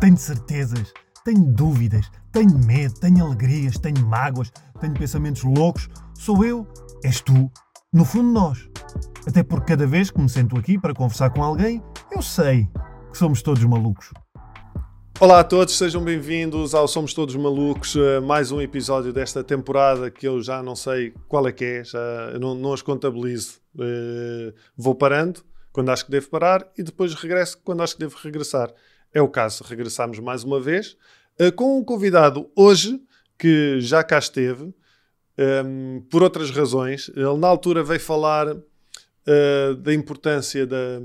Tenho certezas, tenho dúvidas, tenho medo, tenho alegrias, tenho mágoas, tenho pensamentos loucos. Sou eu, és tu, no fundo nós. Até porque cada vez que me sento aqui para conversar com alguém, eu sei que somos todos malucos. Olá a todos, sejam bem-vindos ao Somos Todos Malucos, mais um episódio desta temporada que eu já não sei qual é que é, já não, não as contabilizo. Uh, vou parando quando acho que devo parar e depois regresso quando acho que devo regressar. É o caso, regressamos mais uma vez uh, com um convidado hoje que já cá esteve, um, ehm, por outras razões. Ele na altura veio falar uh, da importância da,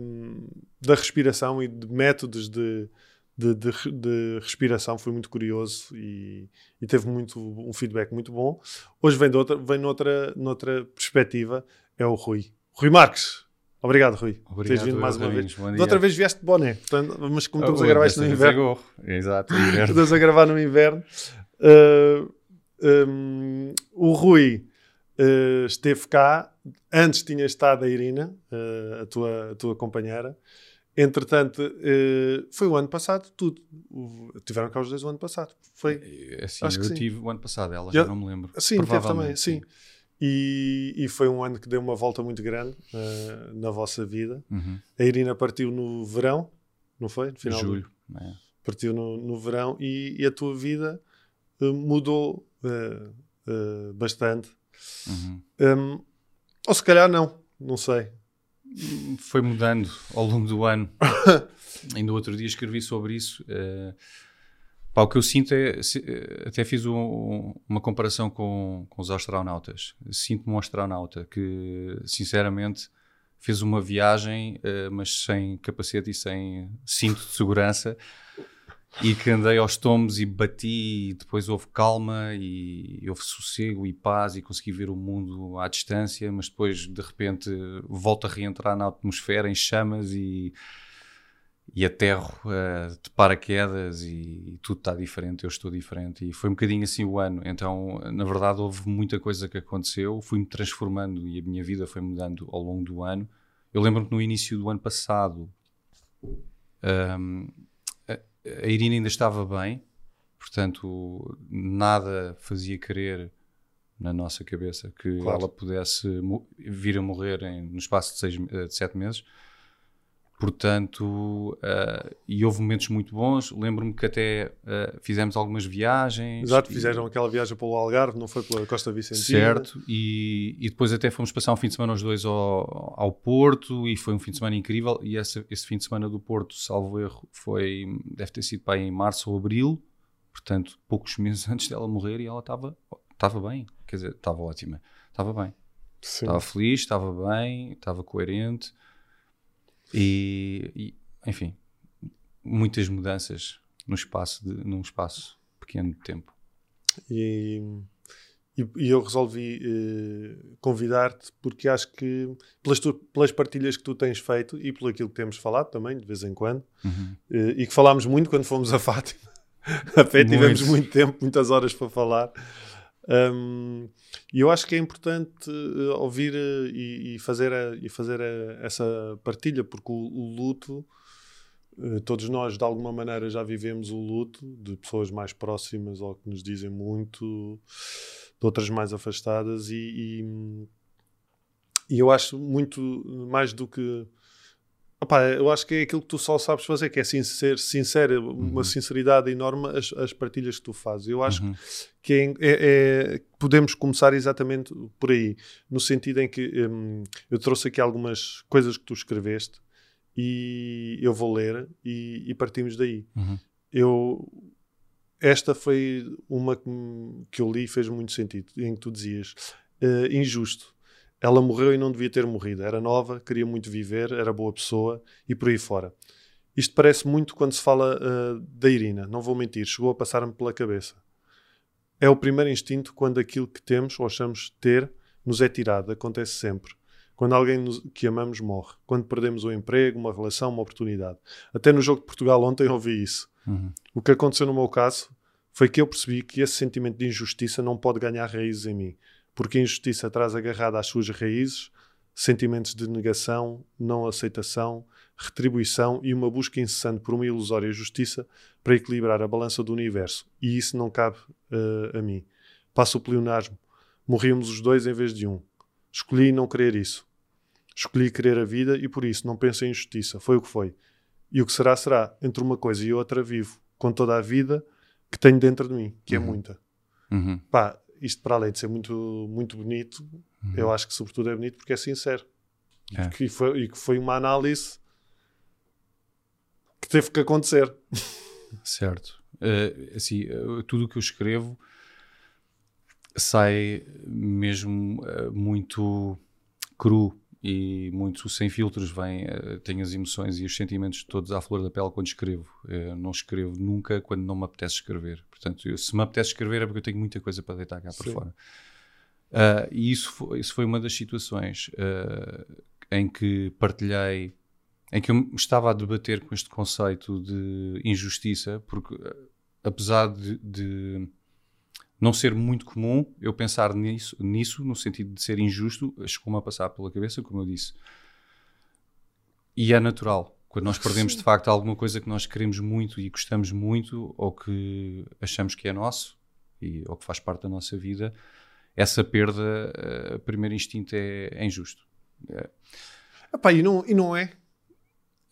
da respiração e de métodos de, de, de, de, respiração, foi muito curioso e, e, teve muito, um feedback muito bom. Hoje vem, de outra, vem noutra, noutra perspectiva, é o Rui. Rui Marques, Obrigado, Rui. Obrigado, teres vindo mais uma vez. Da outra vez vieste de boné, portanto, mas como estamos oh, a gravar isto no inverno. Exato, estamos a gravar no inverno. Uh, um, o Rui uh, esteve cá, antes tinha estado a Irina, uh, a, tua, a tua companheira. Entretanto, foi o ano passado, tudo. tiveram cá os dois o ano passado. Foi. Assim, Acho eu que tive sim. o ano passado, ela já, já não me lembro. Sim, teve também, sim. sim. E, e, foi um ano que deu uma volta muito grande uh, na vossa vida. Uhum. A Irina partiu no verão, não foi? No final Julho. Do... É. Partiu no, no verão e, e, a tua vida uh, mudou uh, bastante. Uhum. Um, ou se calhar não, não sei. Foi mudando ao longo do ano. Ainda outro dia escrevi sobre isso. Pá, o que eu sinto é, eh, até fiz um, uma comparação com, com os astronautas. Sinto-me um astronauta que, sinceramente, fez uma viagem, uh, mas sem capacete e sem cinto de segurança, e que andei aos tomos e bati, e depois houve calma, e, e houve sossego e paz, e consegui ver o mundo à distância, mas depois, de repente, volta a reentrar na atmosfera em chamas e e aterro uh, de paraquedas e, e tudo está diferente, eu estou diferente. E foi um bocadinho assim o ano. Então, na verdade, houve muita coisa que aconteceu, fui-me transformando e a minha vida foi mudando ao longo do ano. Eu lembro-me que no início do ano passado um, a, a Irina ainda estava bem, portanto, nada fazia querer na nossa cabeça que claro. ela pudesse vir a morrer em, no espaço de, seis, eh, de sete meses. Portanto, uh, e houve momentos muito bons. Lembro-me que até uh, fizemos algumas viagens. Exato, e... fizeram aquela viagem pelo Algarve, não foi pela Costa Vicentina. Certo, e, e depois até fomos passar um fim de semana os dois ao, ao Porto e foi um fim de semana incrível. E esse, esse fim de semana do Porto, salvo erro, foi, deve ter sido para em março ou abril, portanto, poucos meses antes dela morrer e ela estava estava bem, quer dizer, estava ótima, estava bem. Sim. Estava feliz, estava bem, estava coerente e, e, enfim, muitas mudanças no espaço de, num espaço pequeno de tempo. E, e, e eu resolvi uh, convidar-te porque acho que pelas, tu, pelas partilhas que tu tens feito e pelo aquilo que temos falado também, de vez em quando, uhum. uh, e que falámos muito quando fomos a Fátima. a pé tivemos muito tempo, muitas horas para falar. Um, e eu acho que é importante uh, ouvir uh, e, e, fazer, a, e fazer a, essa partilha, porque o, o luto, uh, todos nós de alguma maneira já vivemos o luto de pessoas mais próximas ou que nos dizem muito, de outras mais afastadas, e, e, e eu acho muito mais do que Opa, eu acho que é aquilo que tu só sabes fazer, que é ser sincero, uhum. uma sinceridade enorme as, as, partilhas que tu fazes. Eu acho uhum. que é, é, é, podemos começar exatamente por aí, no sentido em que hum, eu trouxe aqui algumas coisas que tu escreveste e eu vou ler e, e partimos daí. Uhum. Eu, esta foi uma que, que eu li e fez muito sentido, em que tu dizias uh, injusto ela morreu e não devia ter morrido. Era nova, queria muito viver, era boa pessoa e por aí fora. Isto parece muito quando se fala uh, da Irina. Não vou mentir, chegou a passar-me pela cabeça. É o primeiro instinto quando aquilo que temos ou achamos ter nos é tirado. Acontece sempre. Quando alguém nos, que amamos morre. Quando perdemos um emprego, uma relação, uma oportunidade. Até no jogo de Portugal ontem ouvi isso. Uhum. O que aconteceu no meu caso foi que eu percebi que esse sentimento de injustiça não pode ganhar raízes em mim porque a injustiça traz agarrada às suas raízes sentimentos de negação, não aceitação, retribuição e uma busca incessante por uma ilusória justiça para equilibrar a balança do universo. E isso não cabe uh, a mim. Passo o pleonasmo. Morríamos os dois em vez de um. Escolhi não querer isso. Escolhi querer a vida e por isso não penso em injustiça. Foi o que foi. E o que será, será. Entre uma coisa e outra, vivo com toda a vida que tenho dentro de mim, que é uhum. é muita. Uhum. Pá, isto para além de ser muito, muito bonito, uhum. eu acho que sobretudo é bonito porque é sincero. É. E, que foi, e que foi uma análise que teve que acontecer. Certo. Uh, assim, uh, tudo o que eu escrevo sai mesmo uh, muito cru e muito sem filtros. Vem, uh, tenho as emoções e os sentimentos todos à flor da pele quando escrevo. Uh, não escrevo nunca quando não me apetece escrever. Portanto, eu, se me apetece escrever é porque eu tenho muita coisa para deitar cá Sim. para fora. Uh, e isso foi, isso foi uma das situações em que partilhei, em que eu estava a debater com este conceito de injustiça, porque apesar de, de não ser muito comum eu pensar nisso, nisso no sentido de ser injusto, chegou-me a passar pela cabeça, como eu disse. E é natural. Quando nós perdemos de facto alguma coisa que nós queremos muito e gostamos muito, ou que achamos que é nosso, e, ou que faz parte da nossa vida, essa perda, a primeiro instinto é, é injusto. É. Epá, e, não, e não é?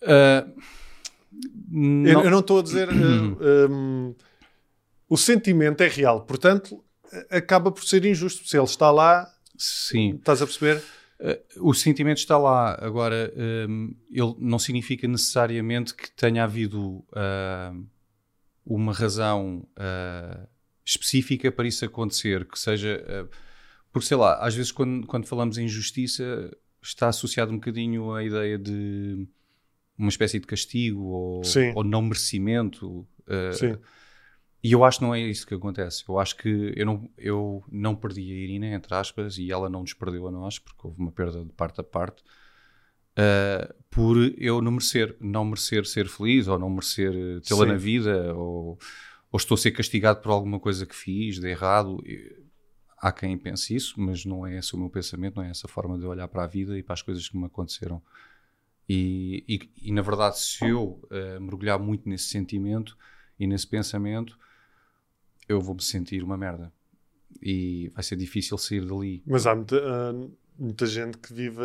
Uh, não. Eu, eu, não estou a dizer. Uh, um, o sentimento é real, portanto, acaba por ser injusto. Se ele está lá, Sim. estás a perceber? Uh, o sentimento está lá. Agora, um, ele não significa necessariamente que tenha havido uh, uma razão uh, específica para isso acontecer, que seja. porque sei lá, às vezes quando, quando falamos em justiça está associado um bocadinho à ideia de uma espécie de castigo ou, ou não merecimento. Sim e eu acho que não é isso que acontece. Eu acho que eu não, eu não perdi a Irina, entre aspas, e ela não nos perdeu a nós, porque houve uma perda de parte a parte, uh, por eu não merecer, não merecer ser feliz, ou não merecer tê-la na vida, ou, ou estou a ser castigado por alguma coisa que fiz de errado. Há quem pense isso, mas não é esse o meu pensamento, não é essa forma de olhar para a vida e para as coisas que me aconteceram. E, e, e na verdade, se eu uh, mergulhar muito nesse sentimento e nesse pensamento, eu vou me sentir uma merda. E vai ser difícil sair dali. Mas há muita, uh, muita gente que vive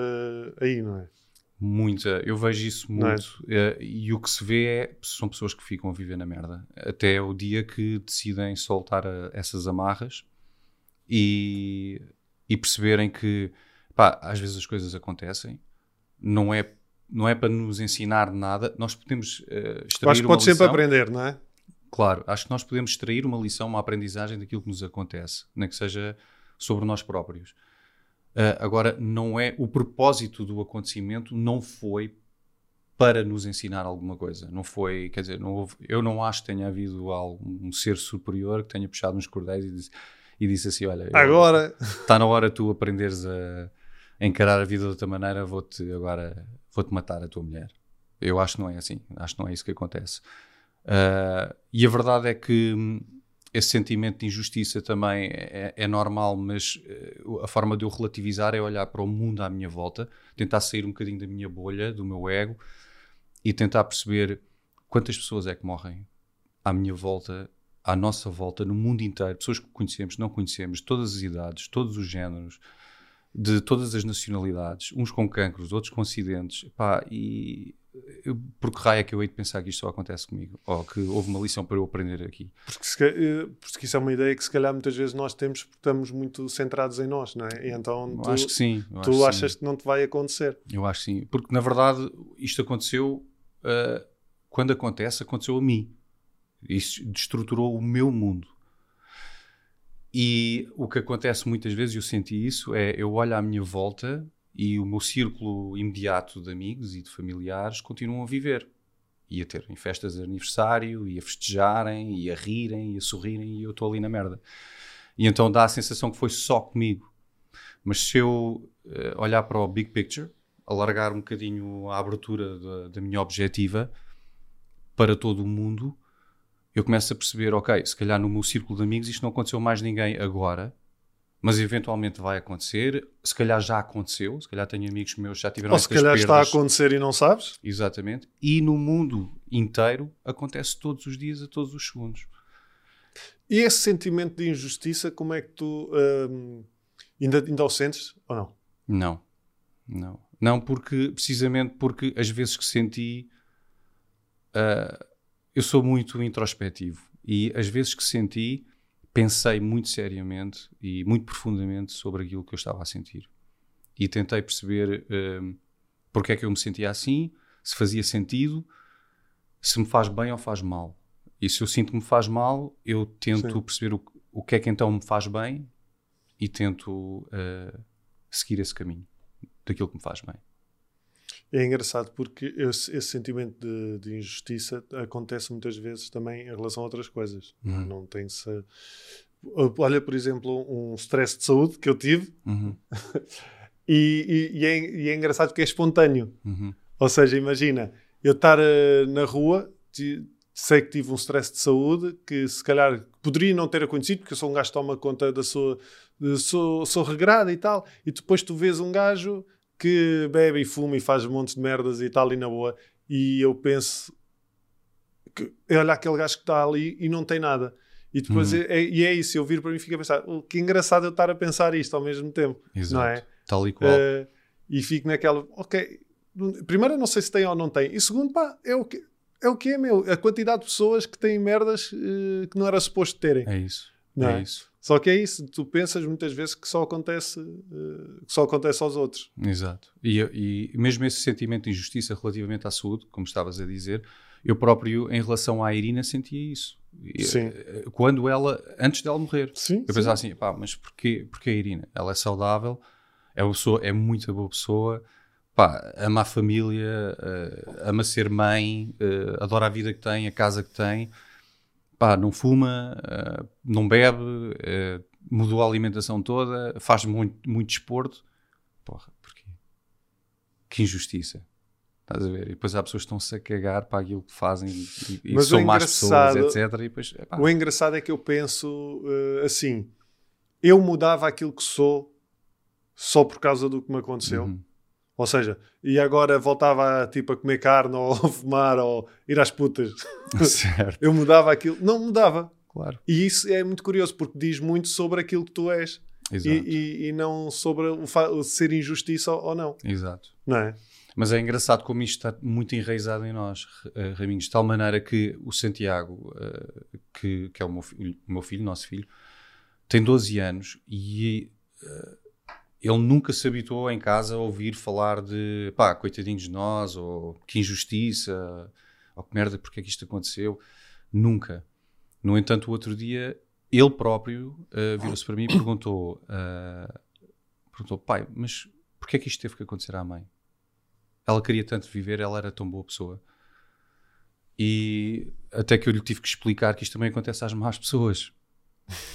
aí, não é? Muita, eu vejo isso é? muito. É? E o que se vê é são pessoas que ficam a viver na merda até o dia que decidem soltar a, essas amarras e, e perceberem que pá, às vezes as coisas acontecem, não é, não é para nos ensinar nada, nós podemos uh, extrair Acho que pode sempre aprender, não é? Claro, acho que nós podemos extrair uma lição, uma aprendizagem daquilo que nos acontece, nem que seja sobre nós próprios. Uh, agora, não é o propósito do acontecimento não foi para nos ensinar alguma coisa. Não foi, quer dizer, não houve, eu não acho que tenha havido algum ser superior que tenha puxado uns cordéis e disse, e disse assim: Olha, agora está na hora tu aprenderes a, a encarar a vida de outra maneira, vou-te agora vou-te matar a tua mulher. Eu acho que não é assim, acho que não é isso que acontece. Uh, e a verdade é que hum, esse sentimento de injustiça também é, é, normal, mas uh, a forma de eu relativizar é olhar para o mundo à minha volta, tentar sair um bocadinho da minha bolha, do meu ego e tentar perceber quantas pessoas é que morrem à minha volta, à nossa volta, no mundo inteiro, pessoas que conhecemos, não conhecemos, todas as idades, todos os géneros, de todas as nacionalidades, uns com cancros, outros com acidentes, pá, e por que raio é que eu hei de pensar que isto só acontece comigo? Ou que houve uma lição para eu aprender aqui? Porque, se, eh, porque isso é uma ideia que se calhar muitas vezes nós temos porque estamos muito centrados em nós, não é? E então tu, acho que sim. tu achas sim. que não te vai acontecer. Eu acho sim. Porque na verdade isto aconteceu, uh, quando acontece, aconteceu a mim. Isso destruturou o meu mundo. E o que acontece muitas vezes, eu senti isso, é eu olho à minha volta e o meu círculo imediato de amigos e de familiares continuam a viver e a terem festas de aniversário e a festejarem e a rirem e a sorrirem e eu estou ali na merda. E então dá a sensação que foi só comigo. Mas se eu uh, olhar para o big picture, alargar um bocadinho a abertura da, da minha objetiva para todo o mundo, eu começo a perceber, ok, se calhar no meu círculo de amigos isto não aconteceu mais ninguém agora, mas eventualmente vai acontecer. Se calhar já aconteceu, se calhar tenho amigos meus que já tiveram Ou se calhar está a perdas. acontecer e não sabes. Exatamente. E no mundo inteiro acontece todos os dias, a todos os segundos. E esse sentimento de injustiça, como é que tu hum, ainda, ainda o sentes ou não? Não, não. Não, porque precisamente porque as vezes que senti, ah, eu sou muito introspectivo e as vezes que senti, pensei muito seriamente e muito profundamente sobre aquilo que eu estava a sentir. E tentei perceber ah, porque é que eu me sentia assim, se fazia sentido, se me faz bem ou faz mal. E se eu sinto que me faz mal, eu tento Sim. perceber o, o que é que então me faz bem e tento ah, seguir esse caminho daquilo que me faz bem. É engraçado porque esse, esse sentimento de, de injustiça acontece muitas vezes também em relação a outras coisas. Uhum. Não tem se Olha, por exemplo, um stress de saúde que eu tive Uhum, e, e- e é, e é engraçado porque é espontâneo. uhum, Ou seja, imagina, eu estar eh, na rua, sei que tive um stress de saúde que se calhar poderia não ter acontecido, porque eu sou um gajo que toma conta da sua. Sou, sou regrado e tal, e depois tu vês um gajo que bebe e fuma e faz montes de merdas e tal, e na boa, e eu penso que olha aquele gajo que está ali e não tem nada. E depois Uhum. é, é- e é isso, eu vir para mim e fico a pensar, "Oh, que engraçado eu estar a pensar isto ao mesmo tempo, exato. não é? Tal e qual. Uh, e fico naquela, ok, primeiro eu não sei se tem ou não tem, e segundo, pá, é o que é, o que é meu, a quantidade de pessoas que têm merdas uh, que não era suposto terem. É isso. Não é é? isso. Só que é isso, tu pensas muitas vezes que só acontece, uh, que só acontece aos outros. Exato. E, e mesmo esse sentimento de injustiça relativamente à saúde, como estavas a dizer, eu próprio, em relação à Irina, sentia isso. Sim. eh, Quando ela, antes dela morrer, Sim, eu pensava assim, pá, mas porquê, porquê a Irina? Ela é saudável, é, uma pessoa, é muito boa pessoa, pá, ama a família, eh, ama ser mãe, eh, adora a vida que tem, a casa que tem, pá, não fuma, eh, não bebe, eh, mudou a alimentação toda, faz muito, muito desporto. Porra, porquê? Que injustiça. Estás a ver? E depois há pessoas que estão-se a cagar para aquilo que fazem e, e são más pessoas, etc. E depois, epá, O engraçado é que eu penso uh, assim, eu mudava aquilo que sou só por causa do que me aconteceu. Uhum. Ou seja, e agora voltava a, tipo, a comer carne ou a fumar ou ir às putas. certo, Eu mudava aquilo. Não mudava. claro. E isso é muito curioso porque diz muito sobre aquilo que tu és e, Exato. e- e não sobre o, ser injustiça ou não. Exato. Não é? Mas é engraçado como isto está muito enraizado em nós, eh, Raminhos, de tal maneira que o Santiago, eh, que, que é o meu, filho, o meu filho, nosso filho, tem 12 anos e eh, ele nunca se habituou em casa a ouvir falar de pá, coitadinhos de nós, ou que injustiça, ou que merda, porque é que isto aconteceu. Nunca. No entanto, o outro dia, ele próprio eh, virou-se para mim e perguntou, eh, perguntou, pai, mas porquê é que isto teve que acontecer à mãe? Ela queria tanto viver, ela era tão boa pessoa. E até que eu lhe tive que explicar que isto também acontece às más pessoas.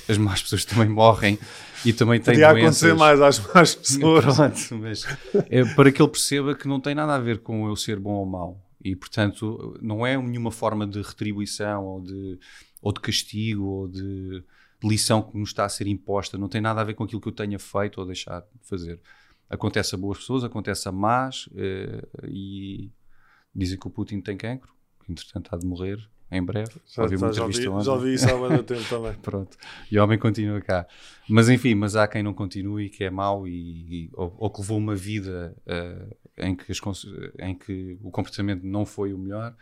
As más pessoas também morrem e também têm Podia doenças. acontecer mais às más pessoas. Pronto, mas é para que ele perceba que não tem nada a ver com eu ser bom ou mau. E, portanto, não é nenhuma forma de retribuição ou de, ou de castigo ou de, de lição que nos está a ser imposta. Não tem nada a ver com aquilo que eu tenha feito ou deixado de fazer. Acontece a boas pessoas, acontece a más eh, e dizem que o Putin tem cancro, que entretanto há de morrer em breve. Já, Ouvi já, já, ouvi, já ouvi isso há muito tempo também. Pronto. E o homem continua cá. Mas enfim, mas há quem não continue, que é mau e, e- ou, ou que levou uma vida eh, em, que as em que o comportamento não foi o melhor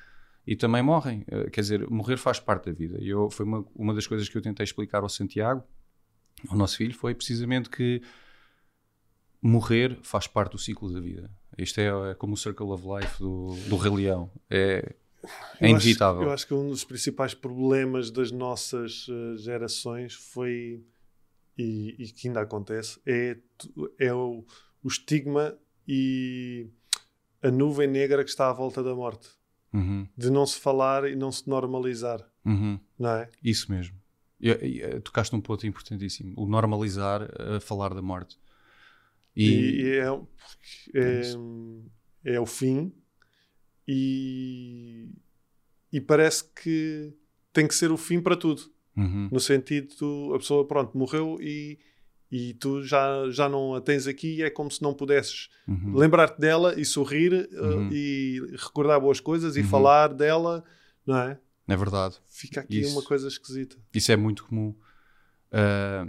e também morrem. Eh, quer dizer, morrer faz parte da vida. E eu, foi uma, uma das coisas que eu tentei explicar ao Santiago, ao nosso filho, foi precisamente que morrer faz parte do ciclo da vida. Isto é, é como o Circle of Life do, do Rei Leão. É, é Eu acho- inevitável. Eu acho que um dos principais problemas das nossas eh, gerações foi, e, e que ainda acontece, é, é o, o estigma e a nuvem negra que está à volta da morte. Uhum, De não se falar e não se normalizar, uhum. não é? Isso mesmo. E, e, eh, tocaste num ponto importantíssimo. O normalizar a falar da morte. E, E, e é, é, isso. é o fim e, e parece que tem que ser o fim para tudo. Uhum, No sentido, a pessoa, pronto, morreu e, e tu já, já não a tens aqui e é como se não pudesses Uhum. lembrar-te dela e sorrir uh, Uhum. e recordar boas coisas e Uhum. falar dela, não é? É verdade. Fica aqui Isso. uma coisa esquisita. Isso é muito comum. Ah,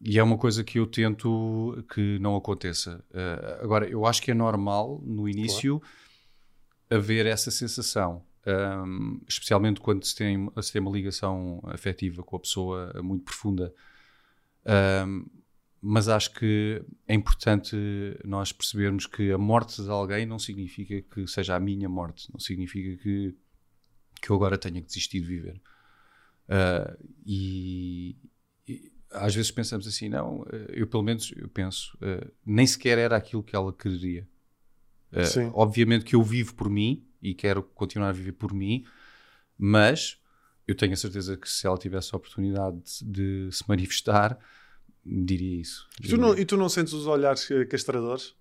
e é uma coisa que eu tento que não aconteça. Ah, agora, eu acho que é normal, no início, haver essa sensação. Ahm, especialmente quando se tem, se tem uma ligação afetiva com a pessoa muito profunda. Ahm, mas acho que é importante nós percebermos que a morte de alguém não significa que seja a minha morte, não significa que, que eu agora tenha que desistir de viver. Ah, e, e às vezes pensamos assim, não, eu pelo menos eu penso, eh, nem sequer era aquilo que ela queria. Sim. obviamente que eu vivo por mim e quero continuar a viver por mim, mas eu tenho a certeza que se ela tivesse a oportunidade de, de se manifestar, diria isso. E tu, não, e tu não sentes os olhares castradores?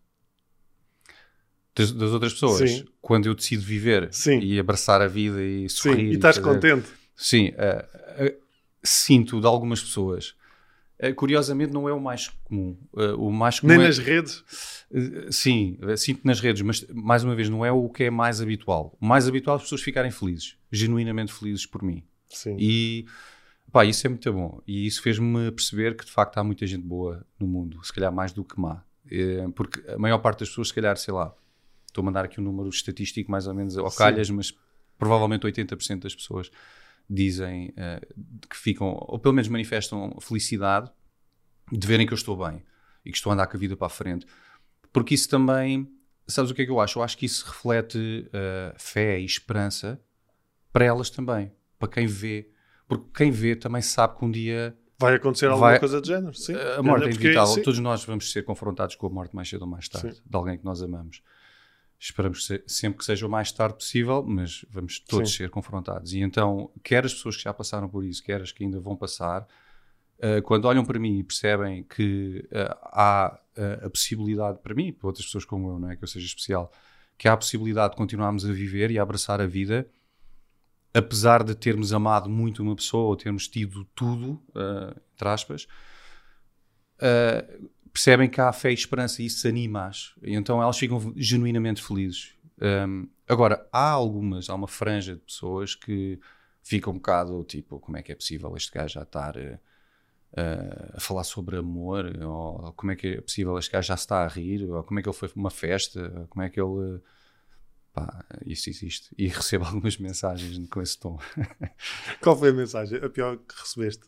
Das, das outras pessoas, Sim. quando eu decido viver Sim. e abraçar a vida e Sim, sorrir. e estás fazer- contente. Sim, eh, eh, sinto de algumas pessoas. Eh, curiosamente, não é o mais comum. Eh, o mais comum Nem é- nas redes. Eh, Sim, sinto nas redes, mas mais uma vez, não é o que é mais habitual. O mais habitual é as pessoas ficarem felizes, genuinamente felizes por mim. Sim. E pá, isso é muito bom. E isso fez-me perceber que de facto há muita gente boa no mundo, se calhar mais do que má. Porque a maior parte das pessoas, se calhar, sei lá, estou a mandar aqui um número estatístico mais ou menos ao calhas, mas provavelmente 80% das pessoas dizem eh, que ficam, ou pelo menos manifestam felicidade de verem que eu estou bem e que estou a andar com a vida para a frente. Porque isso também, sabes o que é que eu acho? Eu acho que isso reflete eh, fé e esperança para elas também, para quem vê. Porque quem vê também sabe que um dia Vai acontecer alguma Vai- coisa do género. Sim. a morte é Porque- inevitável. Todos nós vamos ser confrontados com a morte mais cedo ou mais tarde Sim. de alguém que nós amamos. Esperamos se- sempre que seja o mais tarde possível, mas vamos todos Sim. ser confrontados. E então, quer as pessoas que já passaram por isso, quer as que ainda vão passar, eh, quando olham para mim e percebem que eh, há eh, a possibilidade, para mim para outras pessoas como eu, não é que eu seja especial, que há a possibilidade de continuarmos a viver e a abraçar a vida, apesar de termos amado muito uma pessoa ou termos tido tudo, eh, entre aspas, eh, percebem que há fé e esperança e isso anima-as. E então elas ficam genuinamente felizes. Um, agora, há algumas, há uma franja de pessoas que ficam um bocado tipo: como é que é possível este gajo já estar eh, a falar sobre amor? Ou como é que é possível este gajo já se está a rir? Ou como é que ele foi para uma festa? Como é que ele. Pá, isso existe. E recebo algumas mensagens com esse tom. Qual foi a mensagem? A pior que recebeste?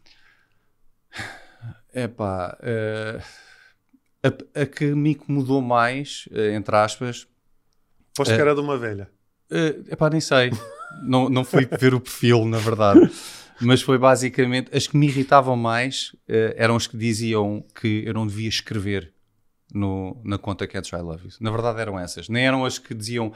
É pá, eh, a, a que me incomodou mais, eh, entre aspas, Posto É. que era de uma velha. é pá, nem sei. não, não fui ver o perfil, na verdade. Mas foi basicamente. As que me irritavam mais eh, eram as que diziam que eu não devia escrever no, na conta Cats I Love You. Na verdade eram essas. Nem eram as que diziam.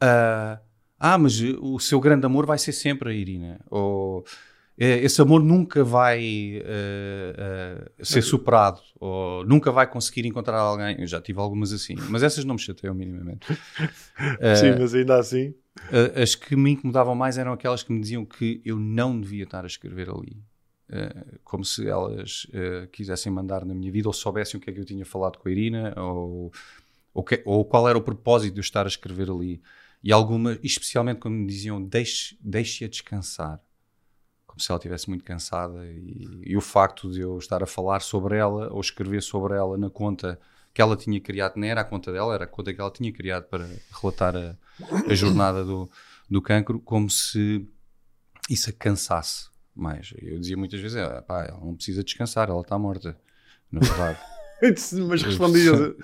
ah, ah, mas o seu grande amor vai ser sempre a Irina. Ou eh, esse amor nunca vai eh, eh, ser superado. Ou nunca vai conseguir encontrar alguém. Eu já tive algumas assim. Mas essas não me chateiam minimamente. Eh, Sim, mas ainda assim. Uh, as que me incomodavam mais eram aquelas que me diziam que eu não devia estar a escrever ali. Uh, como se elas uh, quisessem mandar na minha vida ou soubessem o que é que eu tinha falado com a Irina ou, ou, que- ou qual era o propósito de eu estar a escrever ali. E algumas, especialmente quando me diziam deixe- deixe-a descansar. Como se ela estivesse muito cansada. E, e o facto de eu estar a falar sobre ela ou escrever sobre ela na conta que ela tinha criado, não era a conta dela, era a conta que ela tinha criado para relatar a, a jornada do, do cancro, como se isso a cansasse mais. Eu dizia muitas vezes, "Ah, pá, ela não precisa descansar, ela está morta. Na verdade. Mas respondias.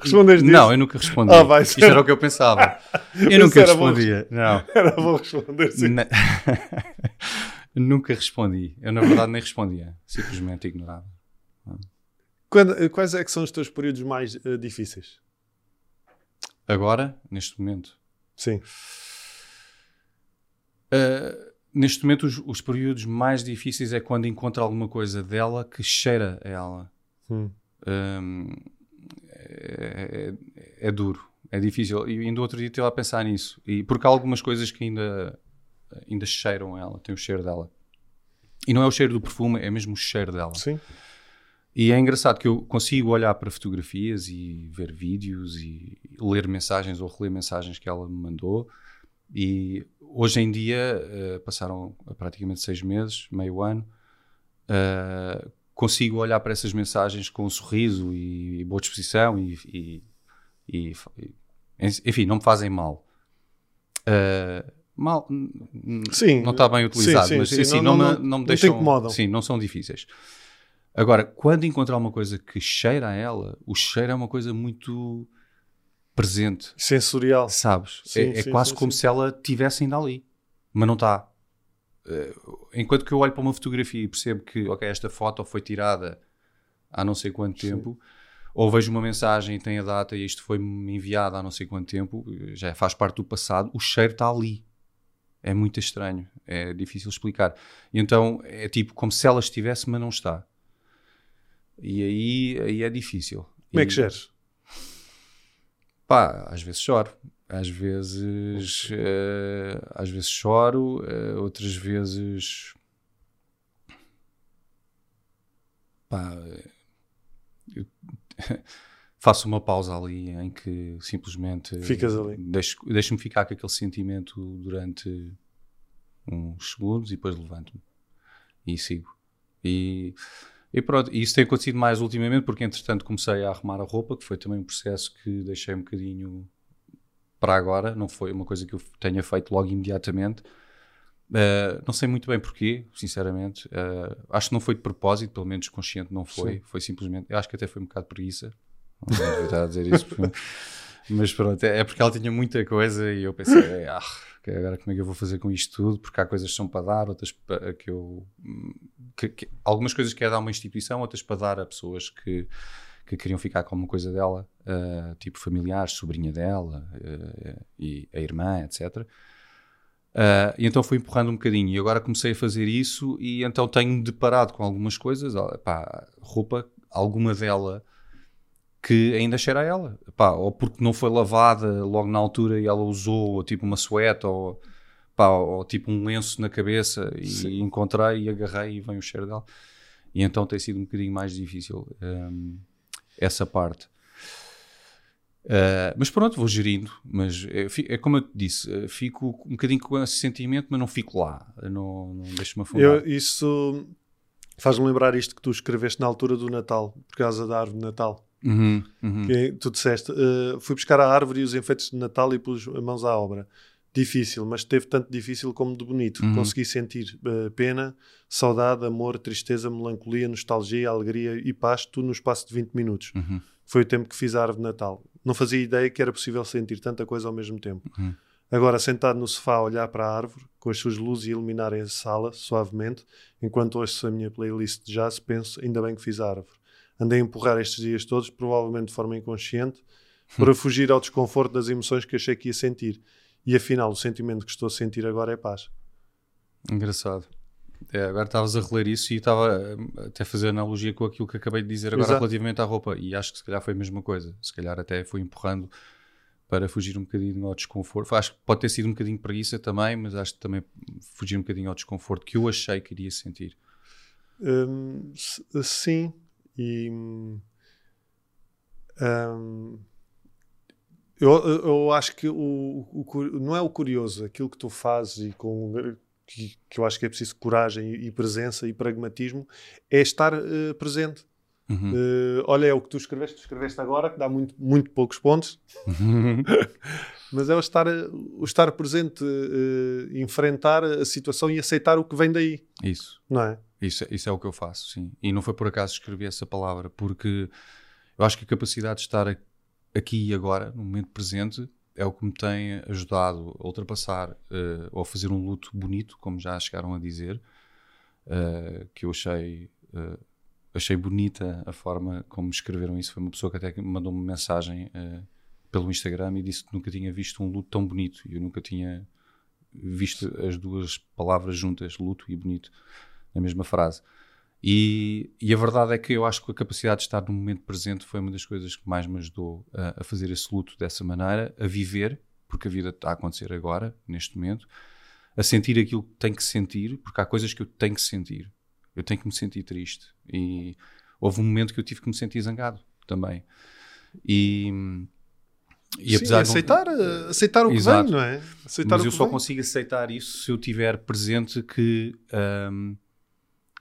Respondeste não, eu nunca respondi. Ah, vai Isto era o que eu pensava. Eu nunca era bom. respondia. Não. Era bom responder sim. Na- nunca respondi. Eu, na verdade, nem respondia. Simplesmente ignorava. Quando- quais é que são os teus períodos mais eh, difíceis? Agora, neste momento, Sim. Uh, neste momento, os, os períodos mais difíceis é quando encontro alguma coisa dela que cheira a ela. Hum. Um, é, é- é duro, é difícil. E ainda outro dia estive a pensar nisso. E porque há algumas coisas que ainda, ainda cheiram ela, tem o cheiro dela. E não é o cheiro do perfume, é mesmo o cheiro dela. Sim. E é engraçado que eu consigo olhar para fotografias e ver vídeos e ler mensagens ou reler mensagens que ela me mandou. E hoje em dia, uh, passaram praticamente seis meses, meio ano, uh, consigo olhar para essas mensagens com um sorriso e, e boa disposição e, e, e, enfim, não me fazem mal. Uh, mal sim, não está bem utilizado, sim, sim, mas sim, assim, não, não, não, não, me deixam. Sim, não são difíceis. Agora, quando encontrar uma coisa que cheira a ela, o cheiro é uma coisa muito presente. Sensorial. Sabes? É, é quase como se ela estivesse ainda ali. Mas não está. Uh, enquanto que eu olho para uma fotografia e percebo que, ok, esta foto foi tirada há não sei quanto tempo, ou vejo uma mensagem e tem a data e isto foi-me enviado há não sei quanto tempo, já faz parte do passado, o cheiro está ali. É muito estranho, é difícil explicar. E então é tipo como se ela estivesse, mas não está. E aí, aí é difícil. Como e, é que geres? Pá, às vezes choro. Às vezes, uh, às vezes choro, uh, outras vezes. Pá, eu faço uma pausa ali em que simplesmente. Ficas ali. Deixo-me deixo ficar com aquele sentimento durante uns segundos e depois levanto-me e sigo. E e pronto, isso tem acontecido mais ultimamente porque entretanto comecei a arrumar a roupa, que foi também um processo que deixei um bocadinho para agora, não foi uma coisa que eu tenha feito logo imediatamente. Uh, não sei muito bem porquê, sinceramente. Uh, acho que não foi de propósito, pelo menos consciente não foi. Sim. Foi simplesmente. Acho que até foi um bocado preguiça. Não a dizer isso. Porque, mas pronto, é, é porque ela tinha muita coisa e eu pensei, ah, agora como é que eu vou fazer com isto tudo? Porque há coisas que são para dar, outras para, que eu. Que, que, algumas coisas que é dar a uma instituição, outras para dar a pessoas que, que queriam ficar com alguma coisa dela, uh, tipo familiares, sobrinha dela uh, e a irmã, etc. Uh, eh, e então fui empurrando um bocadinho e agora comecei a fazer isso e então tenho deparado com algumas coisas, pá, roupa, alguma dela que ainda cheira a ela. Pá, ou porque não foi lavada logo na altura e ela usou ou, tipo uma sueta ou, pá, ou tipo um lenço na cabeça e Sim. encontrei e agarrei e vem o cheiro dela. E então tem sido um bocadinho mais difícil um, essa parte. Uh, mas pronto, vou gerindo. Mas é, é, como eu te disse, eh, fico um bocadinho com esse sentimento, mas não fico lá. Não, não deixo-me afundar. Eu, isso faz-me lembrar isto que tu escreveste na altura do Natal, por causa da árvore de Natal. Uhum, uhum. Que tu disseste, uh, fui buscar a árvore e os enfeites de Natal e pus mãos à obra. Difícil, mas teve tanto difícil como de bonito. Uhum. Consegui sentir uh, pena, saudade, amor, tristeza, melancolia, nostalgia, alegria e paz, tudo no espaço de 20 minutos. Uhum. Foi o tempo que fiz a árvore de Natal. Não fazia ideia que era possível sentir tanta coisa ao mesmo tempo. Uhum. Agora, sentado no sofá a olhar para a árvore, com as suas luzes a iluminarem a sala, suavemente, enquanto ouço a minha playlist de jazz, penso, ainda bem que fiz a árvore andei a empurrar estes dias todos, provavelmente de forma inconsciente, para fugir ao desconforto das emoções que achei que ia sentir. E afinal, o sentimento que estou a sentir agora é paz. Engraçado. É, agora estavas a reler isso e estava até a fazer analogia com aquilo que acabei de dizer agora Exato. relativamente à roupa. E acho que se calhar foi a mesma coisa. Se calhar até foi empurrando para fugir um bocadinho ao desconforto. Acho que pode ter sido um bocadinho preguiça também, mas acho que também fugir um bocadinho ao desconforto que eu achei que iria sentir. Hum, sim, e um, eu, eu acho que o, o, não é o curioso, aquilo que tu fazes e com que, que eu acho que é preciso coragem e, presença e pragmatismo é estar uh, presente. Uhum. Uh, olha, é o que tu escreveste, tu escreveste agora, que dá muito, muito poucos pontos, mas é o estar, o estar presente, uh, enfrentar a situação e aceitar o que vem daí. Isso. Não é? Isso, isso é o que eu faço, sim. E não foi por acaso que escrevi essa palavra, porque eu acho que a capacidade de estar aqui e agora, no momento presente, é o que me tem ajudado a ultrapassar uh, ou a fazer um luto bonito, como já chegaram a dizer, uh, que eu achei, uh, achei bonita a forma como escreveram isso. Foi uma pessoa que até mandou uma mensagem pelo Instagram e disse que nunca tinha visto um luto tão bonito. E eu nunca tinha visto as duas palavras juntas, luto e bonito na mesma frase. E, e, a verdade é que eu acho que a capacidade de estar no momento presente foi uma das coisas que mais me ajudou a, a, fazer esse luto dessa maneira, a viver, porque a vida está a acontecer agora, neste momento, a sentir aquilo que tenho que sentir, porque há coisas que eu tenho que sentir. Eu tenho que me sentir triste. E houve um momento que eu tive que me sentir zangado também. E, e apesar Sim, aceitar, de... Eh, aceitar o que Exato. vem, não é? Aceitar Mas eu só vem. consigo aceitar isso se eu tiver presente que, um,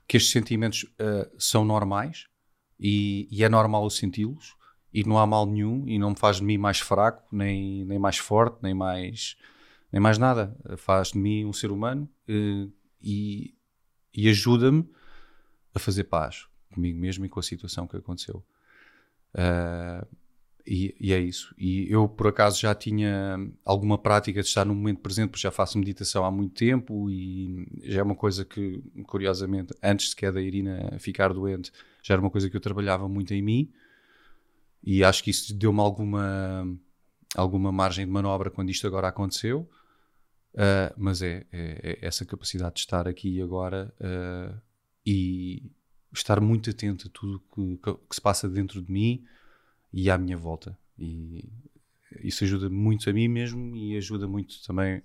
que estes sentimentos uh, são normais e, e, é normal eu senti-los e não há mal nenhum e não me faz de mim mais fraco, nem, nem mais forte, nem mais, nem mais nada. Faz de mim um ser humano uh, e, e ajuda-me a fazer paz comigo mesmo e com a situação que aconteceu. Uh, e, e, é isso. E eu, por acaso, já tinha alguma prática de estar no momento presente, porque já faço meditação há muito tempo e já é uma coisa que, curiosamente, antes sequer da Irina ficar doente, já era uma coisa que eu trabalhava muito em mim. E acho que isso deu-me alguma, alguma margem de manobra quando isto agora aconteceu. Uh, mas é, é, é, essa capacidade de estar aqui e agora uh, e estar muito atento a tudo que, que, se passa dentro de mim e à minha volta. E isso ajuda muito a mim mesmo e ajuda muito também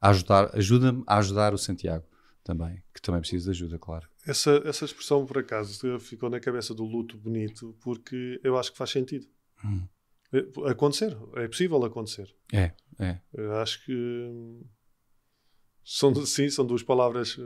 a ajudar, ajuda-me a ajudar o Santiago também, que também precisa de ajuda, claro. Essa, essa expressão, por acaso, ficou na cabeça do luto bonito, porque eu acho que faz sentido. Hum. É, acontecer, é possível acontecer. É, é. Eu acho que são, sim, são duas palavras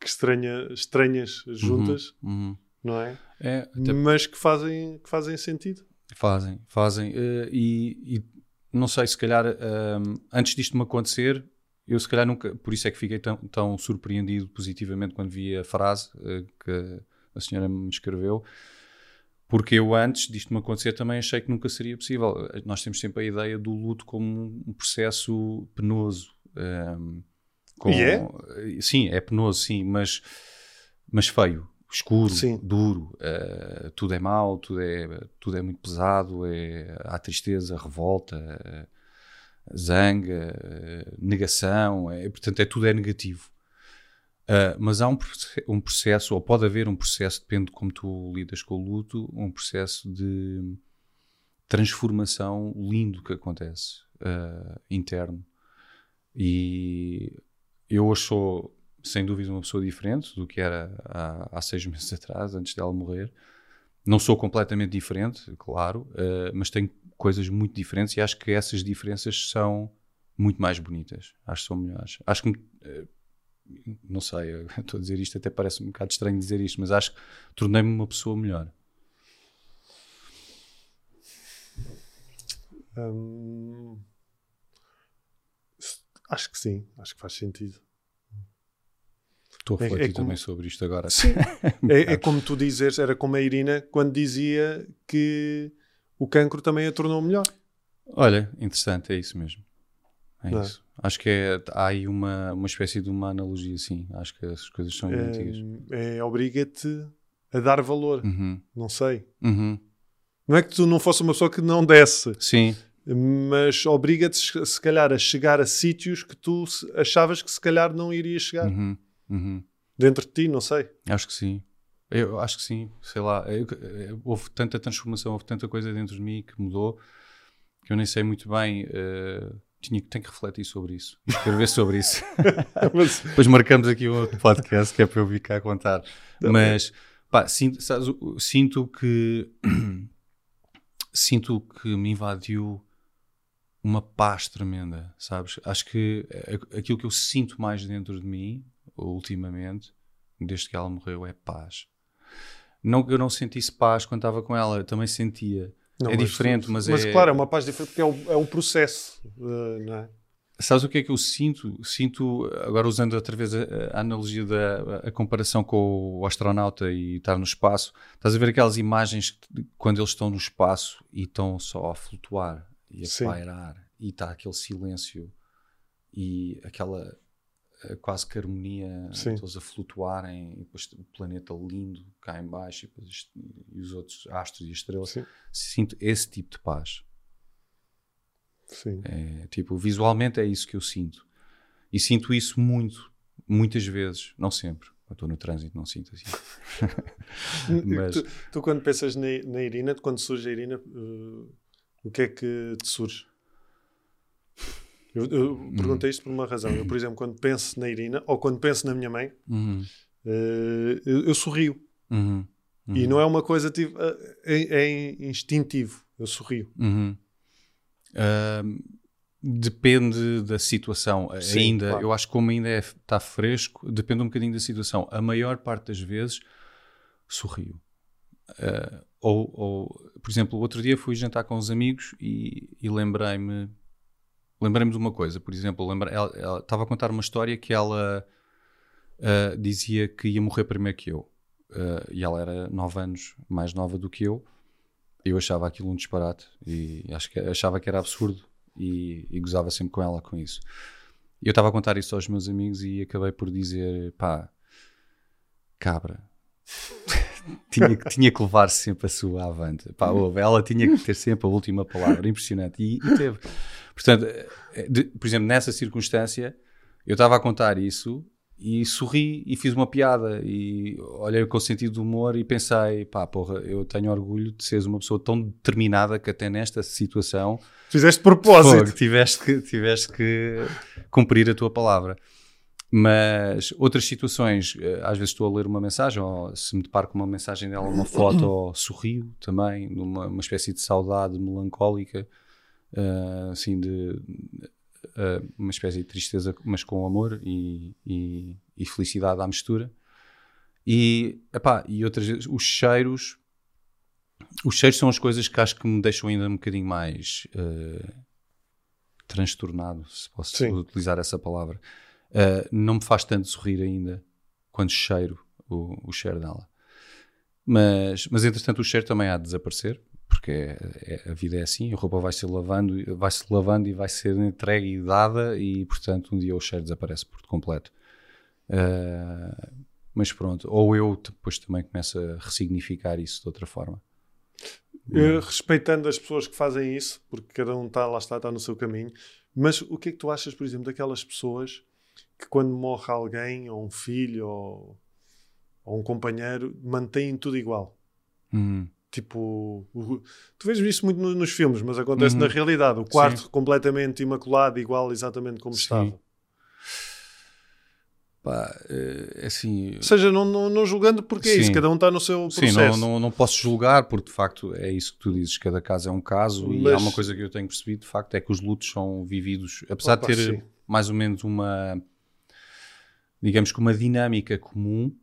que estranha, estranhas juntas. Uhum, uhum não é? é até... Mas que fazem, que fazem sentido. Fazem, fazem. Uh, e, e, não sei, se calhar uh, antes disto me acontecer, eu se calhar nunca, por isso é que fiquei tão, tão surpreendido positivamente quando vi a frase uh, que a senhora me escreveu, porque eu antes disto me acontecer também achei que nunca seria possível. Nós temos sempre a ideia do luto como um processo penoso. Um, com, e é? Sim, é penoso, sim, mas, mas feio escuro, Sim. duro, uh, tudo é mau, tudo é, tudo é muito pesado, é, há tristeza, revolta, uh, zanga, uh, negação, é, portanto é tudo é negativo. mas há um, um processo, ou pode haver um processo, depende de como tu lidas com o luto, um processo de transformação lindo que acontece interno. E eu hoje sou sem dúvida uma pessoa diferente do que era há, há seis meses atrás, antes dela morrer. Não sou completamente diferente, claro, uh, mas tenho coisas muito diferentes e acho que essas diferenças são muito mais bonitas. Acho que são melhores. Acho que, uh, não sei, estou a dizer isto, até parece um bocado estranho dizer isto, mas acho que tornei-me uma pessoa melhor. Hum, acho que sim, acho que faz sentido. Estou a refletir é, é como... também sobre isto agora. Sim. é, é, como tu dizes, era como a Irina quando dizia que o cancro também a tornou melhor. Olha, interessante, é isso mesmo. É Não. É? isso. Acho que é, há aí uma, uma espécie de uma analogia, assim. Acho que as coisas são é, antigas. É, obriga-te a dar valor. Uhum. Não sei. Uhum. Não é que tu não fosse uma pessoa que não desse. Sim. Mas obriga-te, se calhar, a chegar a sítios que tu achavas que se calhar não irias chegar. Uhum. Uhum. Dentro de ti, não sei. Acho que sim. Eu acho que sim, sei lá. Eu, eu, houve tanta transformação, houve tanta coisa dentro de mim que mudou que eu nem sei muito bem. Uh, tinha, tenho que refletir sobre isso, escrever sobre isso. Mas... Depois marcamos aqui um outro podcast que é para eu vir cá contar. Tá Mas pá, sinto, sabes, sinto que sinto que me invadiu uma paz tremenda, sabes? Acho que aquilo que eu sinto mais dentro de mim ultimamente, desde que ela morreu, é paz. Não que eu não sentisse paz quando estava com ela, eu também sentia. Não, é mas, diferente, mas, mas é. Mas claro, é uma paz diferente porque é um, é um processo, uh, não é? Sabes o que é que eu sinto? Sinto, agora usando outra vez a, a analogia da a comparação com o astronauta e estar no espaço, estás a ver aquelas imagens que, quando eles estão no espaço e estão só a flutuar e a Sim. pairar e está aquele silêncio e aquela quase que harmonia, Sim. todos a flutuarem, e depois o planeta lindo cá em baixo, e, e os outros astros e estrelas. Sim. Sinto esse tipo de paz. Sim. É, tipo, visualmente é isso que eu sinto. E sinto isso muito, muitas vezes, não sempre. Eu estou no trânsito, não sinto assim. Mas... tu, tu, quando pensas na, na Irina, quando surge a Irina, uh, o que é que te surge? Eu, eu uhum. perguntei isto por uma razão. Eu, por exemplo, quando penso na Irina ou quando penso na minha mãe, uhum. uh, eu, eu, sorrio. Uhum. E não é uma coisa tipo, é, é instintivo. Eu sorrio. Uhum. Uh, depende da situação. Sim, ainda, claro. eu acho que como ainda é- está fresco, depende um bocadinho da situação. A maior parte das vezes sorrio. Uh, ou, ou, por exemplo, outro dia fui jantar com os amigos e, e lembrei-me lembrei-me de uma coisa. Por exemplo, ela, ela estava a contar uma história que ela uh, dizia que ia morrer primeiro que eu. Uh, e ela era 9 anos mais nova do que eu. Eu achava aquilo um disparate e acho que achava que era absurdo e, e gozava sempre com ela com isso. Eu estava a contar isso aos meus amigos e acabei por dizer: pá, cabra, tinha, que- tinha que levar sempre a sua avante. Pá, ouve, ela tinha que ter sempre a última palavra. Impressionante. E, e teve. Portanto, eh, de- por exemplo, nessa circunstância, eu estava a contar isso e sorri e fiz uma piada e olhei com sentido de humor e pensei, pá, porra, eu tenho orgulho de seres uma pessoa tão determinada que até nesta situação Fizeste propósito. Fogo, tiveste, que, tiveste que cumprir a tua palavra. Mas outras situações, eh, às vezes estou a ler uma mensagem, ou se me deparo com uma mensagem dela, uma foto, ou sorrio também, numa uma espécie de saudade melancólica, eh, assim, de eh, uma espécie de tristeza, mas com amor e, e, e felicidade à mistura. E, epá, e outras vezes, os cheiros, os cheiros são as coisas que acho que me deixam ainda um bocadinho mais eh, transtornado, se posso Sim. utilizar essa palavra. Eh, não me faz tanto sorrir ainda quando cheiro o, o cheiro dela. Mas, mas entretanto o cheiro também há de desaparecer, porque é- é- a vida é assim, a roupa vai se lavando, vai lavando e vai ser entregue e dada e portanto um dia o cheiro desaparece por completo. Eh, mas pronto, ou eu depois também começo a ressignificar isso de outra forma. Eh, respeitando as pessoas que fazem isso, porque cada um está lá está, está no seu caminho. Mas o que é que tu achas, por exemplo, daquelas pessoas que quando morre alguém, ou um filho, ou, ou um companheiro, mantêm tudo igual? Hum. Tipo, o- tu vês isso muito no- nos filmes, mas acontece Uhum. na realidade. O quarto Sim. completamente imaculado, igual exatamente como Sim. estava. Pá, eh, é assim, Ou seja, não, não, não julgando porque é isso, Sim. cada um está no seu Sim, processo. não, não, não posso julgar, porque de facto é isso que tu dizes, cada caso é um caso, e Mas- há uma coisa que eu tenho percebido, de facto, é que os lutos são vividos, apesar Opa, de ter sim. mais ou menos uma, digamos que uma dinâmica comum,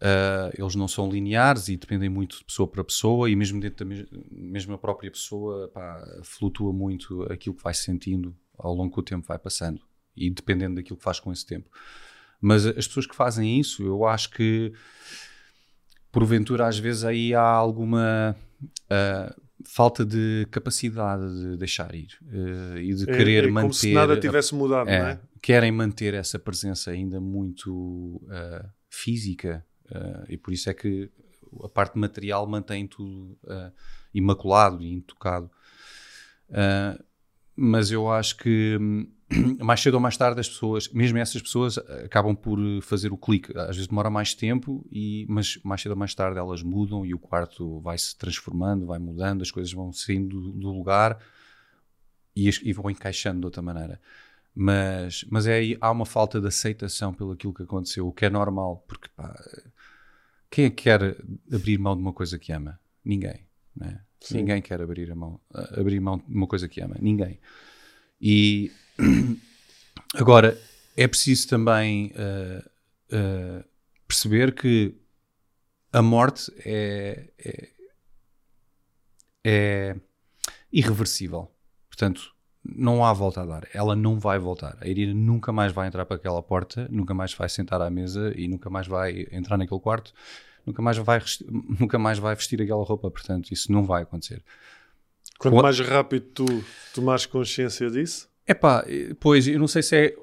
ah, eles não são lineares e dependem muito de pessoa para pessoa, e mesmo dentro da mes- mesmo a própria pessoa, pá, flutua muito aquilo que vai sentindo ao longo que o tempo vai passando, e dependendo daquilo que faz com esse tempo. Mas as pessoas que fazem isso, eu acho que porventura às vezes aí há alguma ah, falta de capacidade de deixar ir eh, e de É- querer é manter como se nada tivesse mudado, é, não é? Querem manter essa presença ainda muito ah, física ah, e por isso é que a parte material mantém tudo ah, imaculado e intocado mas eu acho que hum, mais cedo ou mais tarde as pessoas, mesmo essas pessoas, acabam por fazer o clique. Às vezes demora mais tempo, e, mas mais cedo ou mais tarde elas mudam e o quarto vai se transformando, vai mudando, as coisas vão saindo do, lugar e, e vão encaixando de outra maneira. Mas, mas é aí há uma falta de aceitação pelo aquilo que aconteceu, o que é normal, porque pá, quem é que quer abrir mão de uma coisa que ama? Ninguém. né? Ninguém quer abrir, a mão, a- abrir mão de uma coisa que ama. Ninguém. E agora é preciso também uh, uh, perceber que a morte é, é, é irreversível. Portanto, não há volta a dar. Ela não vai voltar. A Irina nunca mais vai entrar para aquela porta, nunca mais vai sentar à mesa e nunca mais vai entrar naquele quarto, nunca mais vai, nunca mais vai vestir aquela roupa. Portanto, isso não vai acontecer. Quanto Qua- mais rápido tu tomares consciência disso, Epá, eh, pois eu não sei se é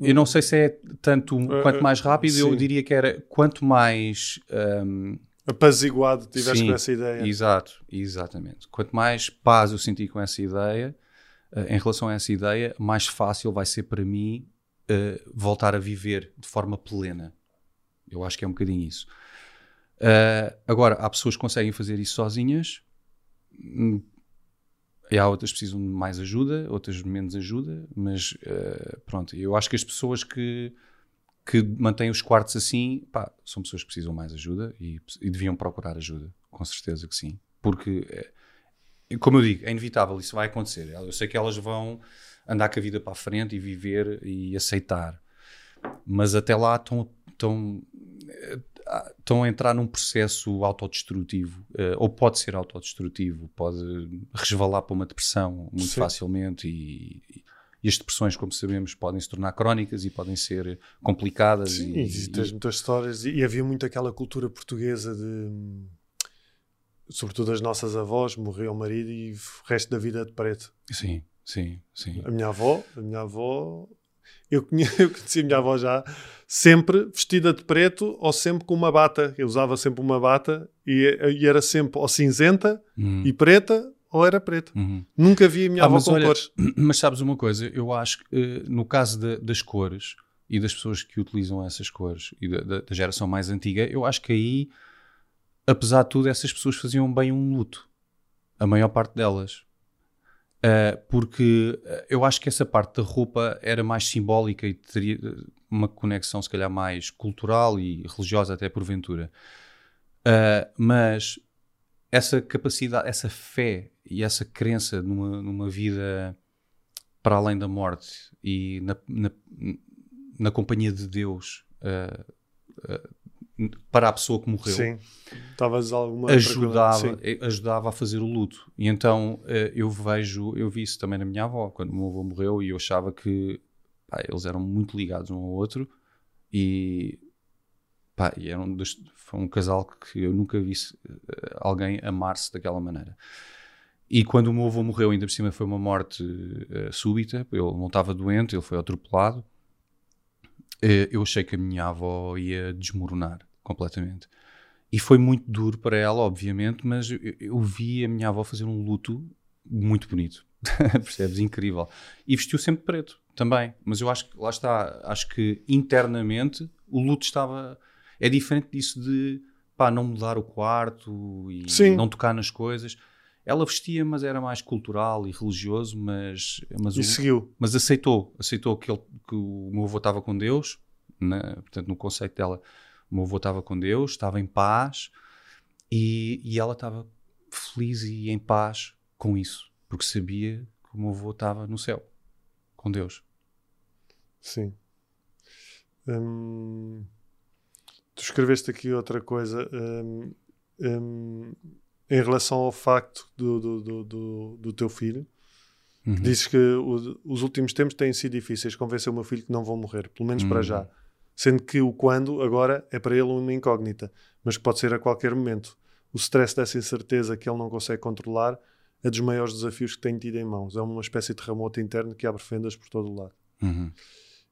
eu não sei se é tanto Eh, quanto mais rápido, eu diria que era quanto mais ahm, apaziguado tiveste Sim, com essa ideia. Exato, exatamente. Quanto mais paz eu senti com essa ideia, em relação a essa ideia, mais fácil vai ser para mim eh, voltar a viver de forma plena. Eu acho que é um bocadinho isso. Eh, agora, há pessoas que conseguem fazer isso sozinhas, hum, e há outras que precisam de mais ajuda, outras menos ajuda, mas eh, pronto, eu acho que as pessoas que, que mantêm os quartos assim, pá, são pessoas que precisam mais ajuda e, e deviam procurar ajuda, com certeza que sim. Porque, como eu digo, é inevitável, isso vai acontecer. Eu sei que elas vão andar com a vida para a frente e viver e aceitar. Mas até lá estão, estão, estão a entrar num processo autodestrutivo, uh, ou pode ser autodestrutivo, pode resvalar para uma depressão muito Sim. facilmente e, e as depressões, como sabemos, podem se tornar crónicas e podem ser complicadas. Sim, e, existem e... muitas histórias e havia muito aquela cultura portuguesa de, sobretudo as nossas avós, morreu o marido e o resto da vida de preto. Sim, sim, sim. A minha avó, a minha avó, eu, conheci, eu conheci a minha avó já sempre vestida de preto ou sempre com uma bata. Eu usava sempre uma bata e, e era sempre ou cinzenta hum. e preta ou era preto. Uhum. Nunca vi a minha ah, avó com olha, cores. Mas sabes uma coisa? Eu acho que uh, no caso de, das cores e das pessoas que utilizam essas cores e da, da, geração mais antiga, eu acho que aí, apesar de tudo, essas pessoas faziam bem um luto. A maior parte delas. Uh, porque eh, eu acho que essa parte da roupa era mais simbólica e teria uma conexão, se calhar, mais cultural e religiosa, até porventura. Uh, mas essa capacidade, essa fé e essa crença numa, numa vida para além da morte e na, na, na companhia de Deus uh, para a pessoa que morreu Sim. Estavas alguma ajudava, eh, ajudava a fazer o luto. E então uh, eu vejo, eu vi isso também na minha avó, quando o meu avô morreu, e eu achava que pá, eles eram muito ligados um ao outro e Pá, e era um dos, foi um casal que eu nunca vi alguém amar-se daquela maneira. E quando o meu avô morreu, ainda por cima foi uma morte uh, súbita, ele não estava doente, ele foi atropelado. Uh, eu achei que a minha avó ia desmoronar completamente. E foi muito duro para ela, obviamente, mas eu, eu vi a minha avó fazer um luto muito bonito. Percebes? Incrível. E vestiu sempre preto também. Mas eu acho que, lá está, acho que internamente o luto estava. É diferente disso de pá, não mudar o quarto e Sim. não tocar nas coisas ela vestia, mas era mais cultural e religioso, mas, mas, e o, seguiu. mas aceitou, aceitou que, ele, que o meu avô estava com Deus, né? portanto, no conceito dela, o meu avô estava com Deus, estava em paz e, e ela estava feliz e em paz com isso, porque sabia que o meu avô estava no céu, com Deus. Sim. Hum, tu escreveste aqui outra coisa. Hum, hum, em relação ao facto do, do, do, do, teu filho. Uhum. Dizes que o, os últimos tempos têm sido difíceis convencer o meu filho que não vão morrer, pelo menos uhum. para já. Sendo que o quando agora é para ele uma incógnita, mas que pode ser a qualquer momento. O stress dessa incerteza que ele não consegue controlar é dos maiores desafios que tem tido em mãos. É uma espécie de terremoto interno que abre fendas por todo o lado. Uhum.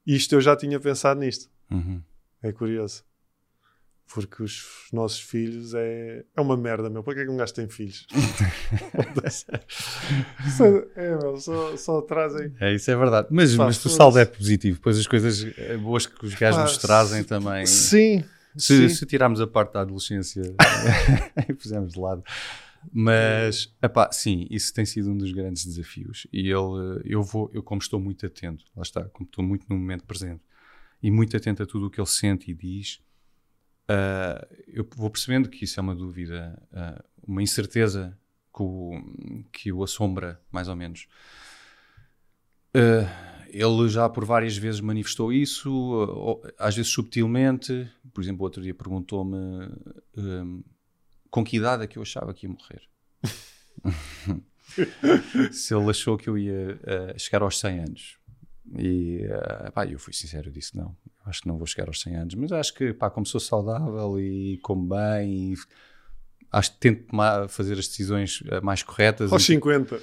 Isto eu já tinha pensado nisto. Uhum. É curioso. Porque os nossos filhos é, é uma merda, meu. Para que é que um gajo tem filhos? é, meu, só, só trazem. É, isso é verdade. Mas, Pá, mas o saldo é positivo. Depois as coisas eh, boas que os gajos Pá, nos trazem também. Sim. Se, se tirarmos a parte da adolescência e pusemos de lado. Mas, epá, sim, isso tem sido um dos grandes desafios. E ele, eu vou, eu como estou muito atento, lá está, como estou muito no momento presente e muito atento a tudo o que ele sente e diz, uh, eu vou percebendo que isso é uma dúvida, uh, uma incerteza que o, que o assombra, mais ou menos. Uh, ele já por várias vezes manifestou isso, às vezes subtilmente. Por exemplo, outro dia perguntou-me com que idade é que eu achava que ia morrer. Se ele achou que eu ia uh, chegar aos 100 anos. E uh, pá, eu fui sincero, eu disse não, acho que não vou chegar aos 100 anos, mas acho que pá, como sou saudável e como bem, e acho que tento tomar, fazer as decisões eh, mais corretas. Aos e... 50.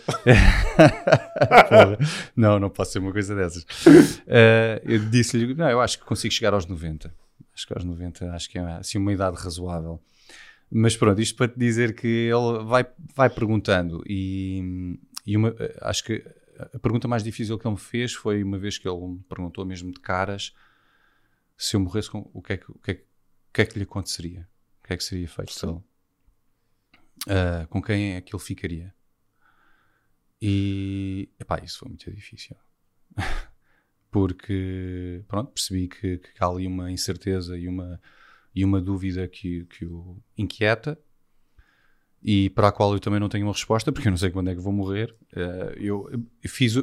não, não posso ser uma coisa dessas. Uh, eu disse-lhe, não, eu acho que consigo chegar aos 90. Acho que aos 90 acho que é assim, uma idade razoável. Mas pronto, isto para te dizer que ele vai, vai perguntando e, e uma, acho que a pergunta mais difícil que ele me fez foi uma vez que ele me perguntou mesmo de caras se eu morresse, com, o, que é que, o, que é, o que é que lhe aconteceria? O que é que seria feito se ele, uh, com quem é que ele ficaria? E epá, isso foi muito difícil. porque pronto, percebi que, que há ali uma incerteza e uma, e uma dúvida que, que o inquieta e para a qual eu também não tenho uma resposta, porque eu não sei quando é que vou morrer. Uh, eu, fiz,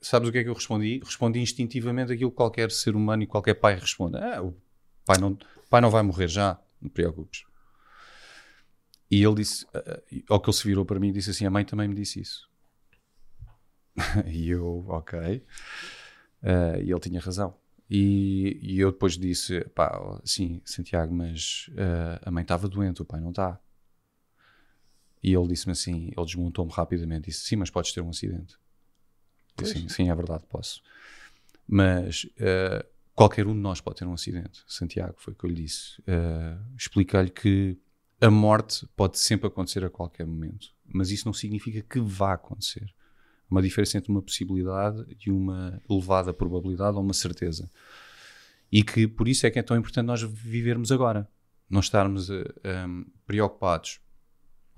sabes o que é que eu respondi? Respondi instintivamente aquilo que qualquer ser humano e qualquer pai responde: ah, o pai não, pai não vai morrer já, não te preocupes. E ele disse, uh, ao que ele se virou para mim, disse assim: A mãe também me disse isso. e eu, ok. Uh, e ele tinha razão. E, e, eu depois disse: pá, sim, Santiago, mas uh, a mãe estava doente, o pai não está. E ele disse-me assim: ele desmontou-me rapidamente. Disse: sim, mas podes ter um acidente. Disse, sim, sim, é verdade, posso. Mas uh, qualquer um de nós pode ter um acidente. Santiago, foi o que eu lhe disse. Uh, Expliquei-lhe que a morte pode sempre acontecer a qualquer momento, mas isso não significa que vá acontecer uma diferença entre uma possibilidade e uma elevada probabilidade ou uma certeza. E que por isso é que é tão importante nós vivermos agora. Não estarmos uh, eh, um, preocupados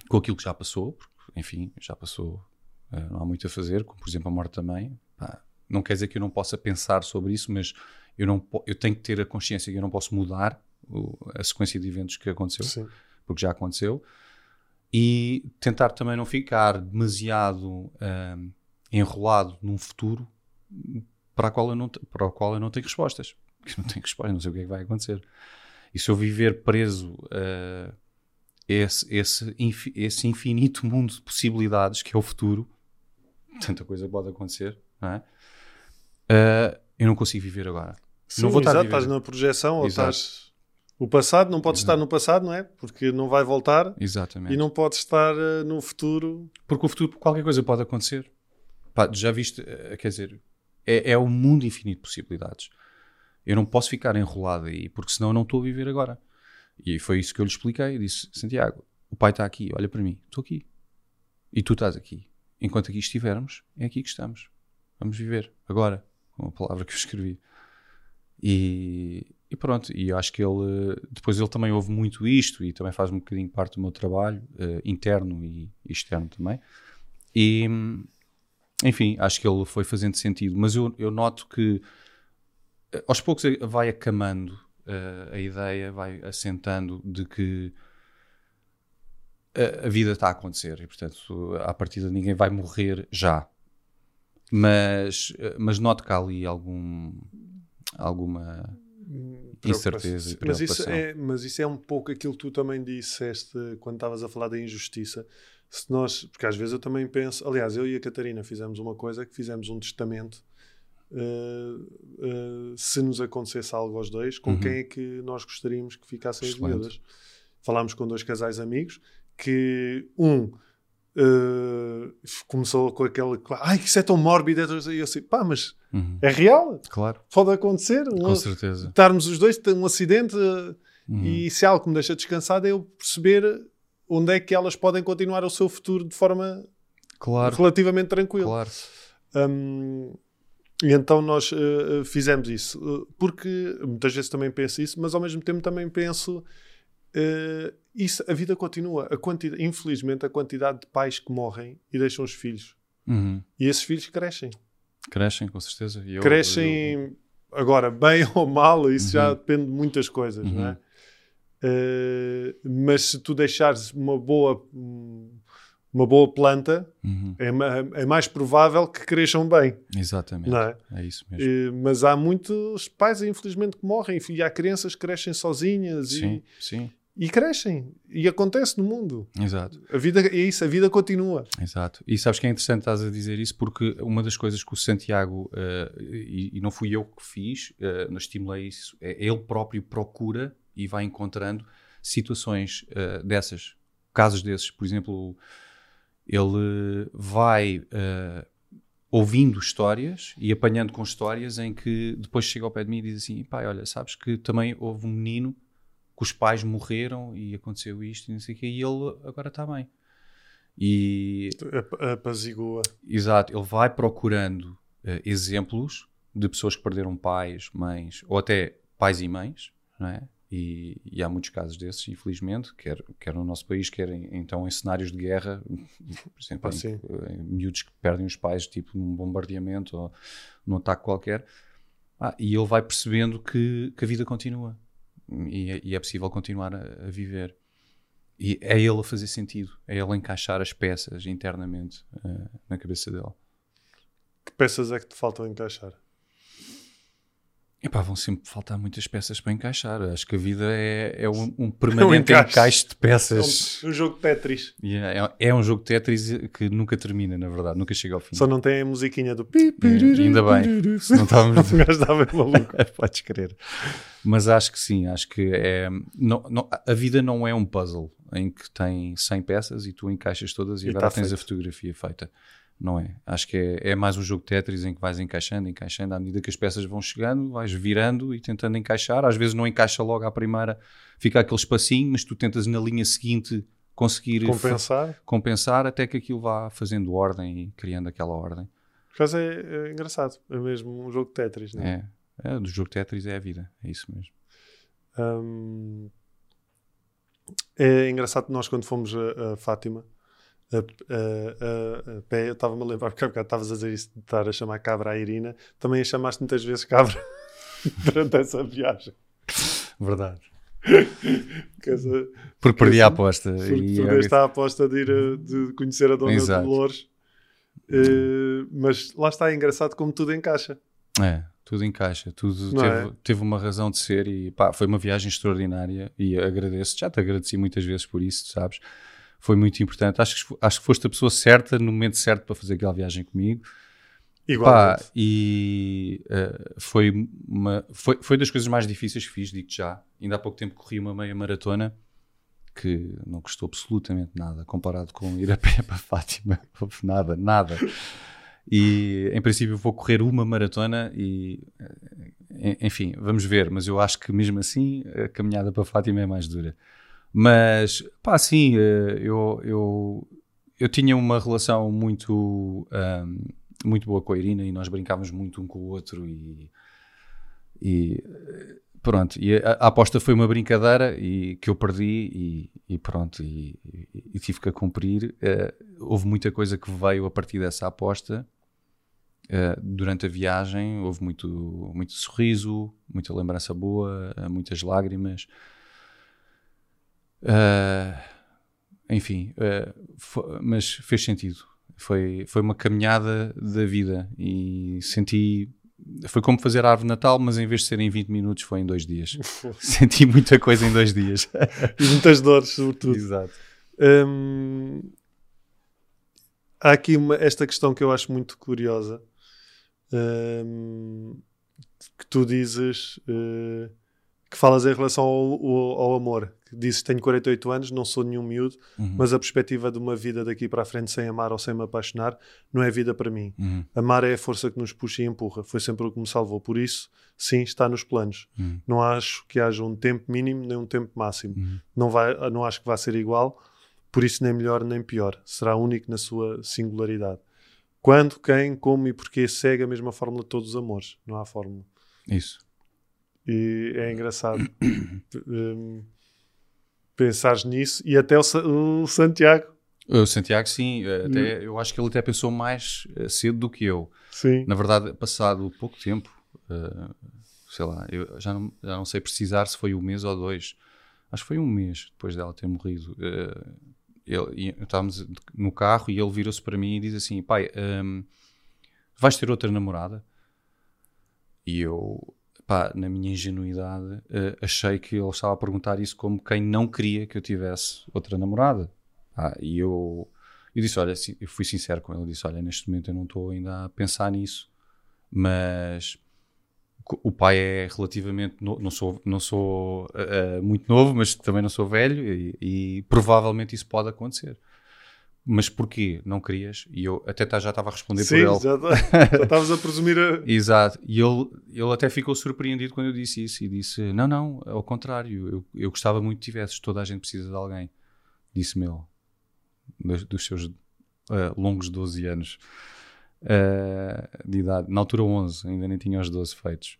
com aquilo que já passou, porque, enfim, já passou, uh, não há muito a fazer, como por exemplo a morte também. Pá, não quer dizer que eu não possa pensar sobre isso, mas eu, não, eu tenho que ter a consciência que eu não posso mudar o, a sequência de eventos que aconteceu, Sim. porque já aconteceu e tentar também não ficar demasiado um, enrolado num futuro para, qual eu não, para o qual eu não tenho respostas. Porque não tenho respostas, não sei o que é que vai acontecer. E se eu viver preso a uh, esse, esse, esse infinito mundo de possibilidades que é o futuro, tanta coisa pode acontecer, não é? Uh, eu não consigo viver agora. Sim, não vou estar exato, estás na projeção ou estás o passado não pode estar no passado, não é? Porque não vai voltar. Exatamente. E não pode estar uh, no futuro. Porque o futuro, qualquer coisa pode acontecer. Pá, já viste, uh, quer dizer, é, é um mundo infinito de possibilidades. Eu não posso ficar enrolado aí, porque senão eu não estou a viver agora. E foi isso que eu lhe expliquei. Eu disse: Santiago, o pai está aqui, olha para mim, estou aqui. E tu estás aqui. Enquanto aqui estivermos, é aqui que estamos. Vamos viver agora, com a palavra que eu escrevi. E, e pronto, e acho que ele, depois ele também ouve muito isto e também faz um bocadinho parte do meu trabalho, uh, interno e externo também. E, enfim, acho que ele foi fazendo sentido, mas eu, eu noto que uh, aos poucos vai acamando uh, a ideia, vai assentando de que a, a vida está a acontecer e, portanto, a partir de ninguém vai morrer já. Mas, mas noto que há ali algum, alguma incerteza mas isso, é, mas isso é um pouco aquilo que tu também disseste quando estavas a falar da injustiça. Se nós, porque às vezes eu também penso, aliás, eu e a Catarina fizemos uma coisa que fizemos um testamento. Uh, uh, se nos acontecesse algo aos dois, com uhum. quem é que nós gostaríamos que ficassem Excelente. as miúdas? Falámos com dois casais amigos que um Uh, começou com aquele ai que isso é tão mórbido e eu assim, pá, mas uhum. é real claro. pode acontecer com um, certeza estarmos os dois, ter um acidente uhum. e se algo me deixa descansado é eu perceber onde é que elas podem continuar o seu futuro de forma claro. relativamente tranquila claro. Um, e então nós uh, fizemos isso uh, porque muitas vezes também penso isso mas ao mesmo tempo também penso Uh, isso, a vida continua. A quantidade, infelizmente, a quantidade de pais que morrem e deixam os filhos. Uhum. E esses filhos crescem. Crescem, com certeza. Eu, crescem, eu... agora, bem ou mal, isso uhum. já depende de muitas coisas, uhum. não é? Uh, mas se tu deixares uma boa uma boa planta uhum. é, é, mais provável que cresçam bem exatamente é? é isso mesmo uh, mas há muitos pais infelizmente que morrem e há crianças que crescem sozinhas sim, e, sim e crescem. E acontece no mundo. Exato. A vida é isso, a vida continua. Exato. E sabes que é interessante estás a dizer isso porque uma das coisas que o Santiago, uh, e, e, não fui eu que fiz, uh, não estimulei isso, é ele próprio procura e vai encontrando situações uh, dessas, casos desses. Por exemplo, ele vai uh, ouvindo histórias e apanhando com histórias em que depois chega ao pé de mim e diz assim: pai, olha, sabes que também houve um menino que os pais morreram e aconteceu isto e não sei o quê, e ele agora está bem. E. Apazigua. Exato, ele vai procurando uh, exemplos de pessoas que perderam pais, mães, ou até pais e mães, não é? E, e, há muitos casos desses, infelizmente, quer, quer no nosso país, quer em, então em cenários de guerra, por exemplo, ah, em, em miúdos que perdem os pais, tipo num bombardeamento ou num ataque qualquer. Ah, e ele vai percebendo que, que a vida continua e, é- e é possível continuar a, a viver. E é ele a fazer sentido, é ele a encaixar as peças internamente eh, na cabeça dele. Que peças é que te faltam encaixar? Epá, vão sempre faltar muitas peças para encaixar. Acho que a vida é, é um, um permanente encaixe. encaixe de É peças. um, um jogo de Tetris. E É, é um jogo de Tetris que nunca termina, na verdade, nunca chega ao fim. Só não tem a musiquinha do pi, É, ainda bem. Se não estávamos- O gajo estava maluco. Podes crer. Mas acho que sim, acho que é. Não, não- a vida não é um puzzle em que tem 100 peças e tu encaixas todas e, E agora tá tens a feito. fotografia feita. Não é. Acho que é, é mais um jogo de Tetris em que vais encaixando, encaixando, à medida que as peças vão chegando, vais virando e tentando encaixar. Às vezes não encaixa logo à primeira, fica aquele espacinho, mas tu tentas na linha seguinte conseguir Compensar. compensar até que aquilo vá fazendo ordem e criando aquela ordem. Por acaso é, é engraçado. É mesmo um jogo de Tetris, não é? É. é do jogo Tetris é a vida, é isso mesmo. Hum, é engraçado nós, quando fomos a, a Fátima, a, a- a- pé, eu estava-me a lembrar, porque há bocado estavas a dizer isso de estar a chamar cabra à Irina, também a chamaste muitas vezes cabra durante essa viagem. Verdade. Essa- Porque perdi a aposta. Porque perdeste a aposta de ir a- de conhecer a Dona Exato. Dolores. Eh, mas lá está, é engraçado como tudo encaixa. É, tudo encaixa, tudo teve, é? teve uma razão de ser e pá, foi uma viagem extraordinária e agradeço, já te agradeci muitas vezes por isso, sabes? Foi muito importante. Acho que, acho que foste a pessoa certa no momento certo para fazer aquela viagem comigo. Pá, Igualmente. e eh, foi, uma, foi, foi das coisas mais difíceis que fiz, digo-te já. Ainda há pouco tempo corri uma meia maratona que não custou absolutamente nada comparado com ir a pé para Fátima. Nada, nada. E em princípio vou correr uma maratona e eh, enfim, vamos ver, mas eu acho que mesmo assim a caminhada para Fátima é mais dura. Mas pá, sim, eh, eu, eu, eu tinha uma relação muito, ahm, muito boa com a Irina e nós brincávamos muito um com o outro e, e, pronto. E a, a aposta foi uma brincadeira e que eu perdi e, e pronto, e, e- tive que a cumprir. Eh, houve muita coisa que veio a partir dessa aposta. Eh, durante a viagem houve muito, muito sorriso, muita lembrança boa, muitas lágrimas. Eh, enfim, eh, fo- mas fez sentido. Foi, foi uma caminhada da vida e senti. Foi como fazer a árvore Natal, mas em vez de ser em 20 minutos, foi em dois dias. senti muita coisa em dois dias. E muitas dores, sobretudo. Exato. Hum, há aqui uma- esta questão que eu acho muito curiosa. hum, que tu dizes eh, que falas em relação ao, ao- ao amor. Que dizes tenho 48 anos, não sou nenhum miúdo, Uhum. mas a perspectiva de uma vida daqui para a frente sem amar ou sem me apaixonar não é vida para mim. Uhum. Amar é a força que nos puxa e empurra. Foi sempre o que me salvou. Por isso, sim, está nos planos. Uhum. Não acho que haja um tempo mínimo nem um tempo máximo. Uhum. Não, vai, não acho que vá ser igual. Por isso, nem melhor nem pior. Será único na sua singularidade. Quando, quem, como e porquê segue a mesma fórmula de todos os amores. Não há fórmula. Isso. E é engraçado hum, pensares nisso. E até o, o Santiago. O Santiago, sim, eh, até, eu acho que ele até pensou mais eh, cedo do que eu. Sim. Na verdade, passado pouco tempo, eh, sei lá, eu já não, já não sei precisar se foi um mês ou dois. Acho que foi um mês depois dela ter morrido. Eh, ele, estávamos no carro e ele virou-se para mim e diz assim: Pai, ehm, vais ter outra namorada? E eu, pá, na minha ingenuidade, eh, achei que ele estava a perguntar isso como quem não queria que eu tivesse outra namorada. Ah, e eu, eu disse: Olha, eu fui sincero com ele. Eu disse: Olha, neste momento eu não estou ainda a pensar nisso, mas o pai é relativamente no- não sou não sou ah, muito novo mas também não sou velho e, e provavelmente isso pode acontecer mas porquê não querias e eu até tá- já estava a responder Sim, por ele já tá- já estavas a presumir a... Exato, e ele, ele até ficou surpreendido quando eu disse isso e disse: Não, não, ao contrário, eu, eu gostava muito que tivesses, toda a gente precisa de alguém. Disse-me ele, dos, dos seus ah, longos 12 anos ah, de idade, na altura 11, ainda nem tinha os 12 feitos.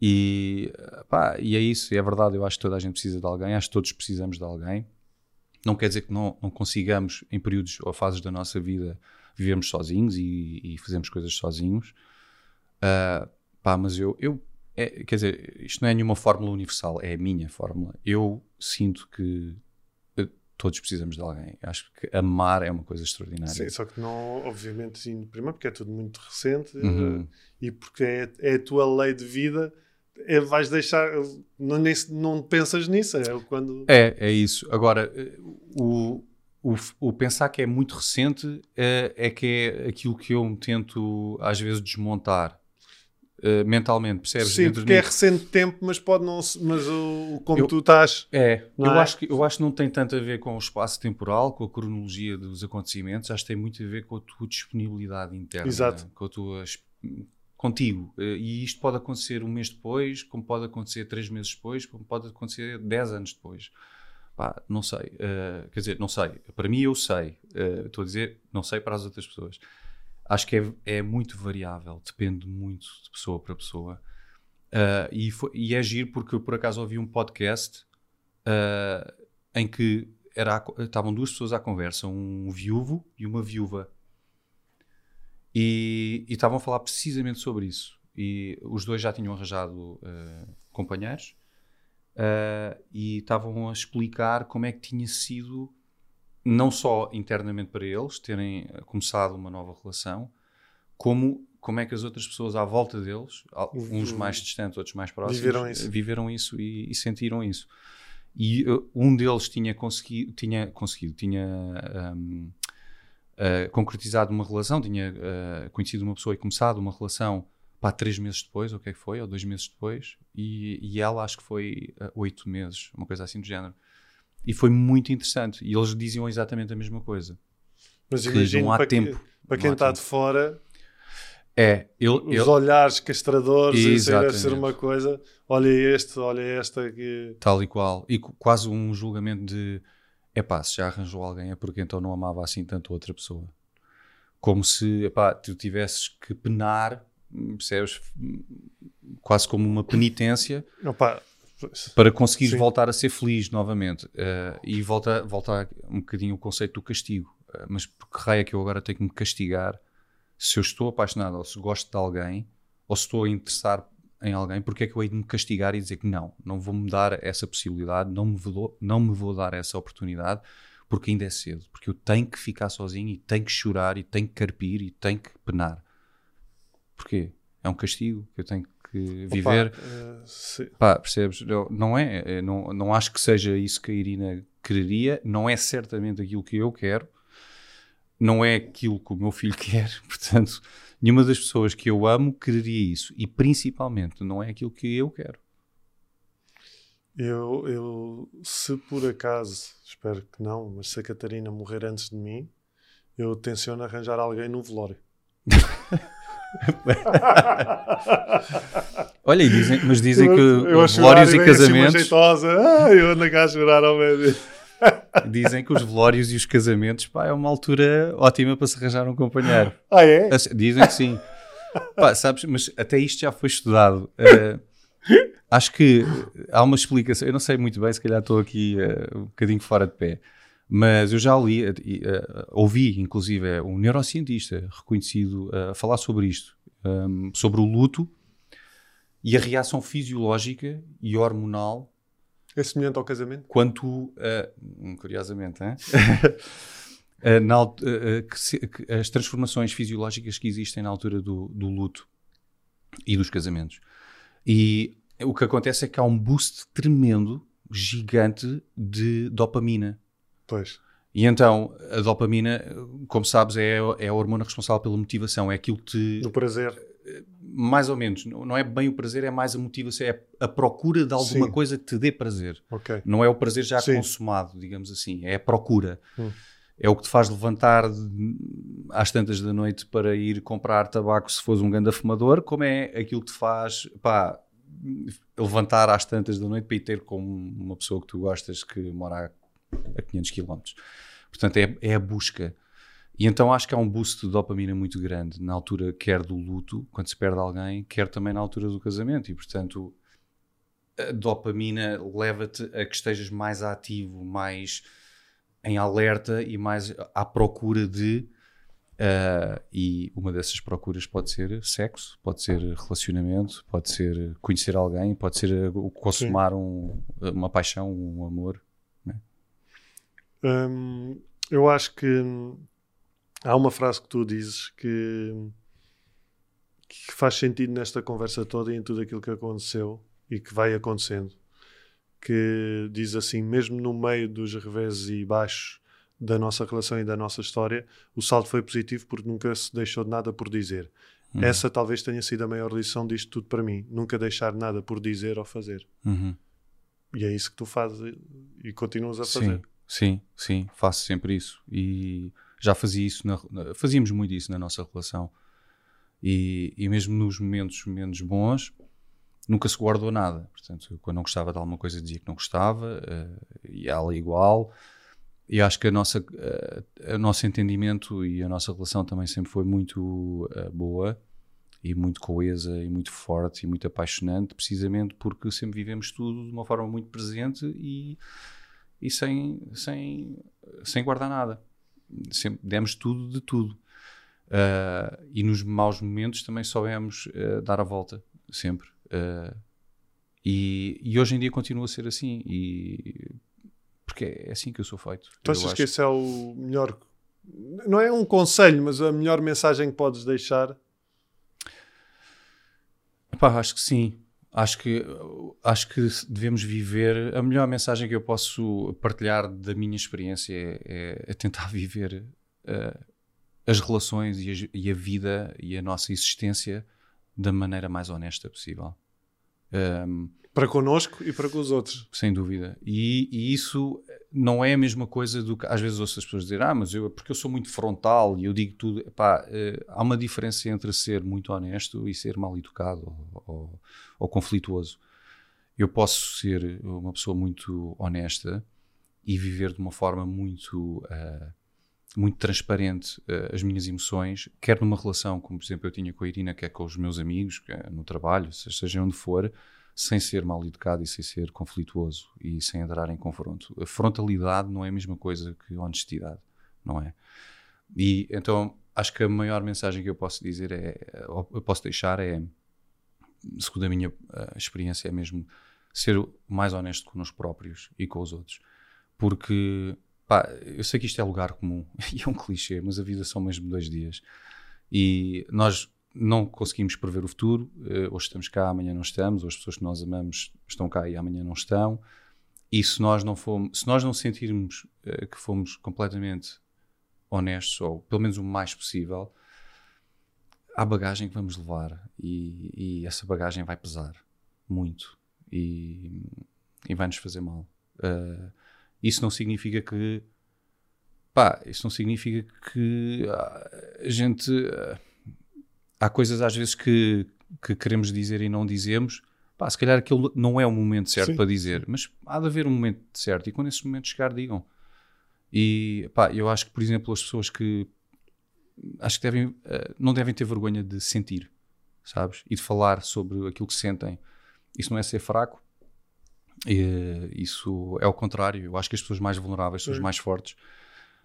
E, pá, e é isso, é verdade, eu acho que toda a gente precisa de alguém, acho que todos precisamos de alguém. Não quer dizer que não, não consigamos, em períodos ou fases da nossa vida, vivermos sozinhos e, e fazermos coisas sozinhos. Ah, pá, mas eu, eu é, quer dizer, isto não é nenhuma fórmula universal, é a minha fórmula. Eu sinto que eh, todos precisamos de alguém. Acho que amar é uma coisa extraordinária. Sim, só que não, obviamente, sim, primeiro porque é tudo muito recente Uhum. eh, e porque é, é a tua lei de vida, é, vais deixar, não, nem, não pensas nisso, é quando... É, é isso. Agora, eh, o, o, o pensar que é muito recente eh, é que é aquilo que eu me tento às vezes desmontar eh, mentalmente, percebes? Sim, Dentro porque é recente tempo, mas pode não mas o, como Eu- tu estás... É, eu, é? Acho que, eu acho que não tem tanto a ver com o espaço temporal, com a cronologia dos acontecimentos, acho que tem muito a ver com a tua disponibilidade interna, Exato. com a tua contigo. Eh, E isto pode acontecer um mês depois, como pode acontecer três meses depois, como pode acontecer dez anos depois. Pá, não sei. eh, quer dizer, não sei. Para mim, eu sei. Eh, Estou a dizer, não sei para as outras pessoas. Acho que é, é muito variável, depende muito de pessoa para pessoa. Uh, e, foi- e é giro porque eu por acaso ouvi um podcast uh, em que era estavam duas pessoas à conversa, um viúvo e uma viúva. E, estavam a falar precisamente sobre isso. E os dois já tinham arranjado uh, companheiros uh, e estavam a explicar como é que tinha sido, não só internamente para eles, terem uh, começado uma nova relação, como, como é que as outras pessoas à volta deles, uns mais distantes, outros mais próximos, Viveram isso. eh, viveram isso e, e sentiram isso. E uh, um deles tinha conseguido, tinha, conseguido, tinha um, uh, concretizado uma relação, tinha uh, conhecido uma pessoa e começado uma relação pá, três meses depois, ou o que é que foi, ou dois meses depois, e, e ela acho que foi uh, oito meses, uma coisa assim do género. E foi muito interessante. E eles diziam exatamente a mesma coisa. Mas Que imagino não há para, que- tempo. para Não quem está tempo. de fora, É, ele, os ele olhares castradores, isso deve ser uma coisa. Olha este, olha esta aqui. tal e qual, e quase um julgamento de epá, se já arranjou alguém é porque então não amava assim tanto a outra pessoa. Como se epá, tu tivesses que penar, percebes? Quase como uma penitência Opa, para conseguires Sim. voltar a ser feliz novamente. Eh, e volta, volta um bocadinho o conceito do castigo. Eh, mas por que raio é que eu agora tenho que me castigar se eu estou apaixonado ou se gosto de alguém ou se estou a interessar em alguém, porque é que eu hei de me castigar e dizer que não, não vou-me dar essa possibilidade, não me, vou, não me vou dar essa oportunidade porque ainda é cedo, porque eu tenho que ficar sozinho e tenho que chorar e tenho que carpir e tenho que penar. Porquê? É um castigo que eu tenho que viver. eh, Pá, percebes? Eu- não é, é, não, não acho que seja isso que a Irina quereria, não é certamente aquilo que eu quero, não é aquilo que o meu filho quer, portanto, nenhuma das pessoas que eu amo quereria isso, e principalmente não é aquilo que eu quero. eu, eu, se por acaso, espero que não, mas se a Catarina morrer antes de mim, eu tenciono arranjar alguém no velório. Olha, dizem, mas dizem que Eu os chorar velórios e assim casamentos. Ah, eu ando cá a chorar ao meio. Dizem que os velórios e os casamentos, pá, é uma altura ótima para se arranjar um companheiro. Ah, é? Dizem que sim. Pá, sabes, mas até isto já foi estudado. Eh, acho que há uma explicação. Eu não sei muito bem, se calhar estou aqui eh, um bocadinho fora de pé. Mas eu já li, eh, ouvi, inclusive, um neurocientista reconhecido a falar sobre isto, um, sobre o luto e a reação fisiológica e hormonal É semelhante ao casamento? quanto, hum, curiosamente, hein? Eh, na eh, que se- que as transformações fisiológicas que existem na altura do, do luto e dos casamentos. E o que acontece é que há um boost tremendo, gigante, de dopamina. Pois. E então, a dopamina, como sabes, é, é a hormona responsável pela motivação, é aquilo que te, Do prazer. Mais ou menos, não é bem o prazer, é mais a motivação, é a procura de alguma Sim. coisa que te dê prazer. Ok. Não é o prazer já Sim. consumado, digamos assim, é a procura. Hum. É o que te faz levantar às tantas da noite para ir comprar tabaco se fores um ganda fumador, como é aquilo que te faz pá, levantar às tantas da noite para ir ter com uma pessoa que tu gostas que mora a, a 500 km. Portanto, é, é a busca. E então acho que há um boost de dopamina muito grande na altura, quer do luto, quando se perde alguém, quer também na altura do casamento. E portanto, a dopamina leva-te a que estejas mais ativo, mais em alerta e mais à procura de Uh, e uma dessas procuras pode ser sexo, pode ser relacionamento, pode ser conhecer alguém, pode ser consumar um, uma paixão, um amor. Né? Hum, eu acho que há uma frase que tu dizes que, que faz sentido nesta conversa toda e em tudo aquilo que aconteceu e que vai acontecendo. Que diz assim: mesmo no meio dos reveses e baixos da nossa relação e da nossa história, o saldo foi positivo porque nunca se deixou de nada por dizer. Uhum. Essa talvez tenha sido a maior lição disto tudo para mim. Nunca deixar nada por dizer ou fazer. Uhum. E é isso que tu fazes e continuas a fazer. Sim, sim, sim. Faço sempre isso. E já fazia isso, na, fazíamos muito isso na nossa relação. E, e mesmo nos momentos menos bons, nunca se guardou nada. Portanto, quando não gostava de alguma coisa, dizia que não gostava, uh, e ela igual. E acho que a nossa, uh, o nosso entendimento e a nossa relação também sempre foi muito uh, boa e muito coesa e muito forte e muito apaixonante, precisamente porque sempre vivemos tudo de uma forma muito presente e, e sem, sem, sem guardar nada. Sempre demos tudo de tudo. Uh, e nos maus momentos também soubemos uh, dar a volta, sempre. Uh, e, e, hoje em dia continua a ser assim. E porque é assim que eu sou feito. Tu achas que esse é o melhor. Não é um conselho, mas a melhor mensagem que podes deixar? Pá, acho que sim. Acho que, acho que devemos viver. A melhor mensagem que eu posso partilhar da minha experiência é, é, é tentar viver uh, as relações e a, e a, vida e a nossa existência da maneira mais honesta possível. Um, para connosco e para com os outros. Sem dúvida. E, e, isso não é a mesma coisa do que às vezes ouço as pessoas dizer, ah, mas eu, porque eu sou muito frontal e eu digo tudo. Uh, há uma diferença entre ser muito honesto e ser mal educado ou, ou, ou, conflituoso. Eu posso ser uma pessoa muito honesta e viver de uma forma muito. Uh, muito transparente uh, as minhas emoções, quer numa relação, como por exemplo eu tinha com a Irina, quer com os meus amigos, no trabalho, seja onde for, sem ser mal educado e sem ser conflituoso e sem entrar em confronto. A frontalidade não é a mesma coisa que honestidade, não é? E então acho que a maior mensagem que eu posso dizer é, eu posso deixar é, segundo a minha experiência, é mesmo ser mais honesto connosco próprios e com os outros. Porque, pá, eu sei que isto é lugar comum e é um clichê, mas a vida são mesmo dois dias. E nós não conseguimos prever o futuro. Uh, hoje estamos cá, amanhã não estamos. Ou as pessoas que nós amamos estão cá e amanhã não estão. E se nós não fomos, se nós não sentirmos uh, que fomos completamente honestos, ou pelo menos o mais possível, há bagagem que vamos levar e, e essa bagagem vai pesar muito e, e vai nos fazer mal. Uh, isso não significa que pá, isso não significa que a gente há coisas às vezes que, que queremos dizer e não dizemos. Pá, se calhar aquilo não é o momento certo Sim. para dizer, mas há de haver um momento certo e quando esse momento chegar, digam. E pá, eu acho que, por exemplo, as pessoas que acho que devem, uh, não devem ter vergonha de sentir, sabes? E de falar sobre aquilo que sentem. Isso não é ser fraco, e, isso é o contrário. Eu acho que as pessoas mais vulneráveis são as mais fortes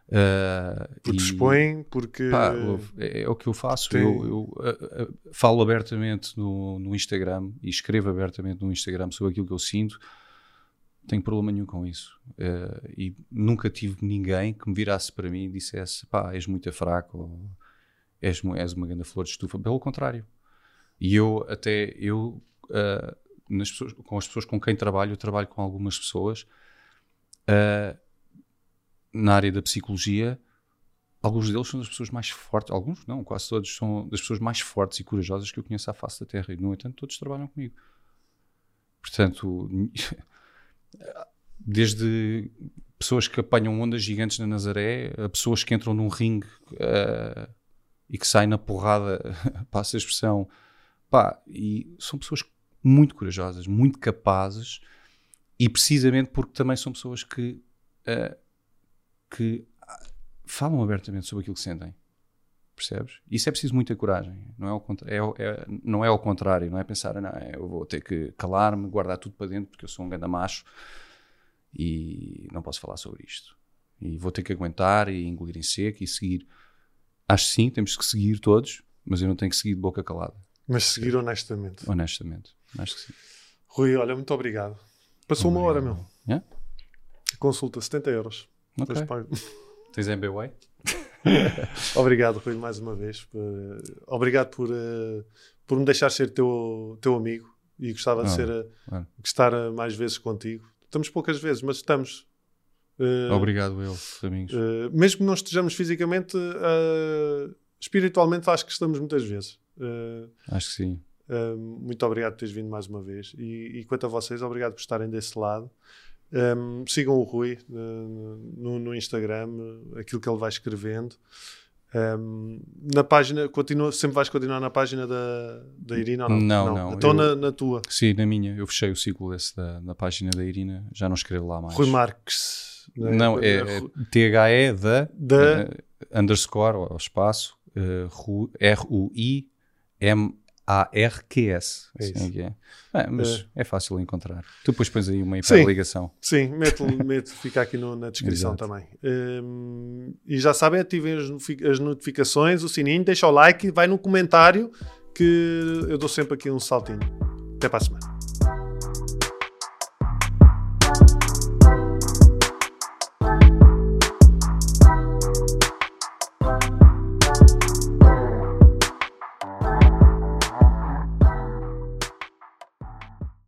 Uh, porque e, expõem, porque. Pá, é, é, o que eu faço. Tem... Eu, eu uh, uh, falo abertamente no, no, Instagram e escrevo abertamente no Instagram sobre aquilo que eu sinto. Tenho problema nenhum com isso. e nunca tive ninguém que me virasse para mim e dissesse: pá, és muito fraco ou és, és uma grande flor de estufa. Pelo contrário. E eu, até, eu, pessoas, com as pessoas com quem trabalho, eu trabalho com algumas pessoas. Uh, na área da psicologia, alguns deles são das pessoas mais fortes, alguns não, quase todos são das pessoas mais fortes e corajosas que eu conheço à face da Terra e, no entanto, todos trabalham comigo. Portanto, desde pessoas que apanham ondas gigantes na Nazaré, a pessoas que entram num ringue uh, e que saem na porrada, passa a expressão, pá, e são pessoas muito corajosas, muito capazes e precisamente porque também são pessoas que uh, que falam abertamente sobre aquilo que sentem. Percebes? Isso é preciso muita coragem. Não é, ao, é, é, não é ao contrário. Não é pensar, não, eu vou ter que calar-me, guardar tudo para dentro porque eu sou um grande macho e não posso falar sobre isto. E vou ter que aguentar e engolir em seco e seguir. Acho que sim, temos que seguir todos, mas eu não tenho que seguir de boca calada. Mas seguir honestamente. Honestamente. Acho que sim. Rui, olha, muito obrigado. Passou uma hora, meu. Yeah? Consulta, 70 euros. Depois pago. Tens MBWay? Obrigado, Rui, mais uma vez. por- obrigado por, eh, por me deixar ser teu, teu amigo e gostava de Ah, ser eh, de estar eh, mais vezes contigo. Estamos poucas vezes, mas estamos. Eh, Obrigado, eu, amigos. eh, mesmo que não estejamos fisicamente, eh, espiritualmente acho que estamos muitas vezes. Eh, Acho que sim. Uh, muito obrigado por teres vindo mais uma vez. E, e quanto a vocês, obrigado por estarem desse lado. Um, sigam o Rui uh, no, no Instagram, uh, aquilo que ele vai escrevendo. Um, na página, continua, sempre vais continuar na página da, da Irina ou não? Não, não, Então eu- na, na tua. Sim, na minha. Eu fechei o ciclo desse da, da página da Irina. Já não escrevo lá mais. Rui Marques. Não, é, é T-H-E da, Da- eh, underscore, ao espaço, eh, Ru- R-U-I-M-A-R-Q-S. É Assim isso. é que é. É, mas é. fácil encontrar. Tu depois pões aí uma Sim. hiperligação. Sim, mete, mete, fica aqui no- na descrição Exato. também. Um, e já sabem, ativem as notificações, o sininho, deixa o like, vai no comentário que eu dou sempre aqui um saltinho. Até para a semana.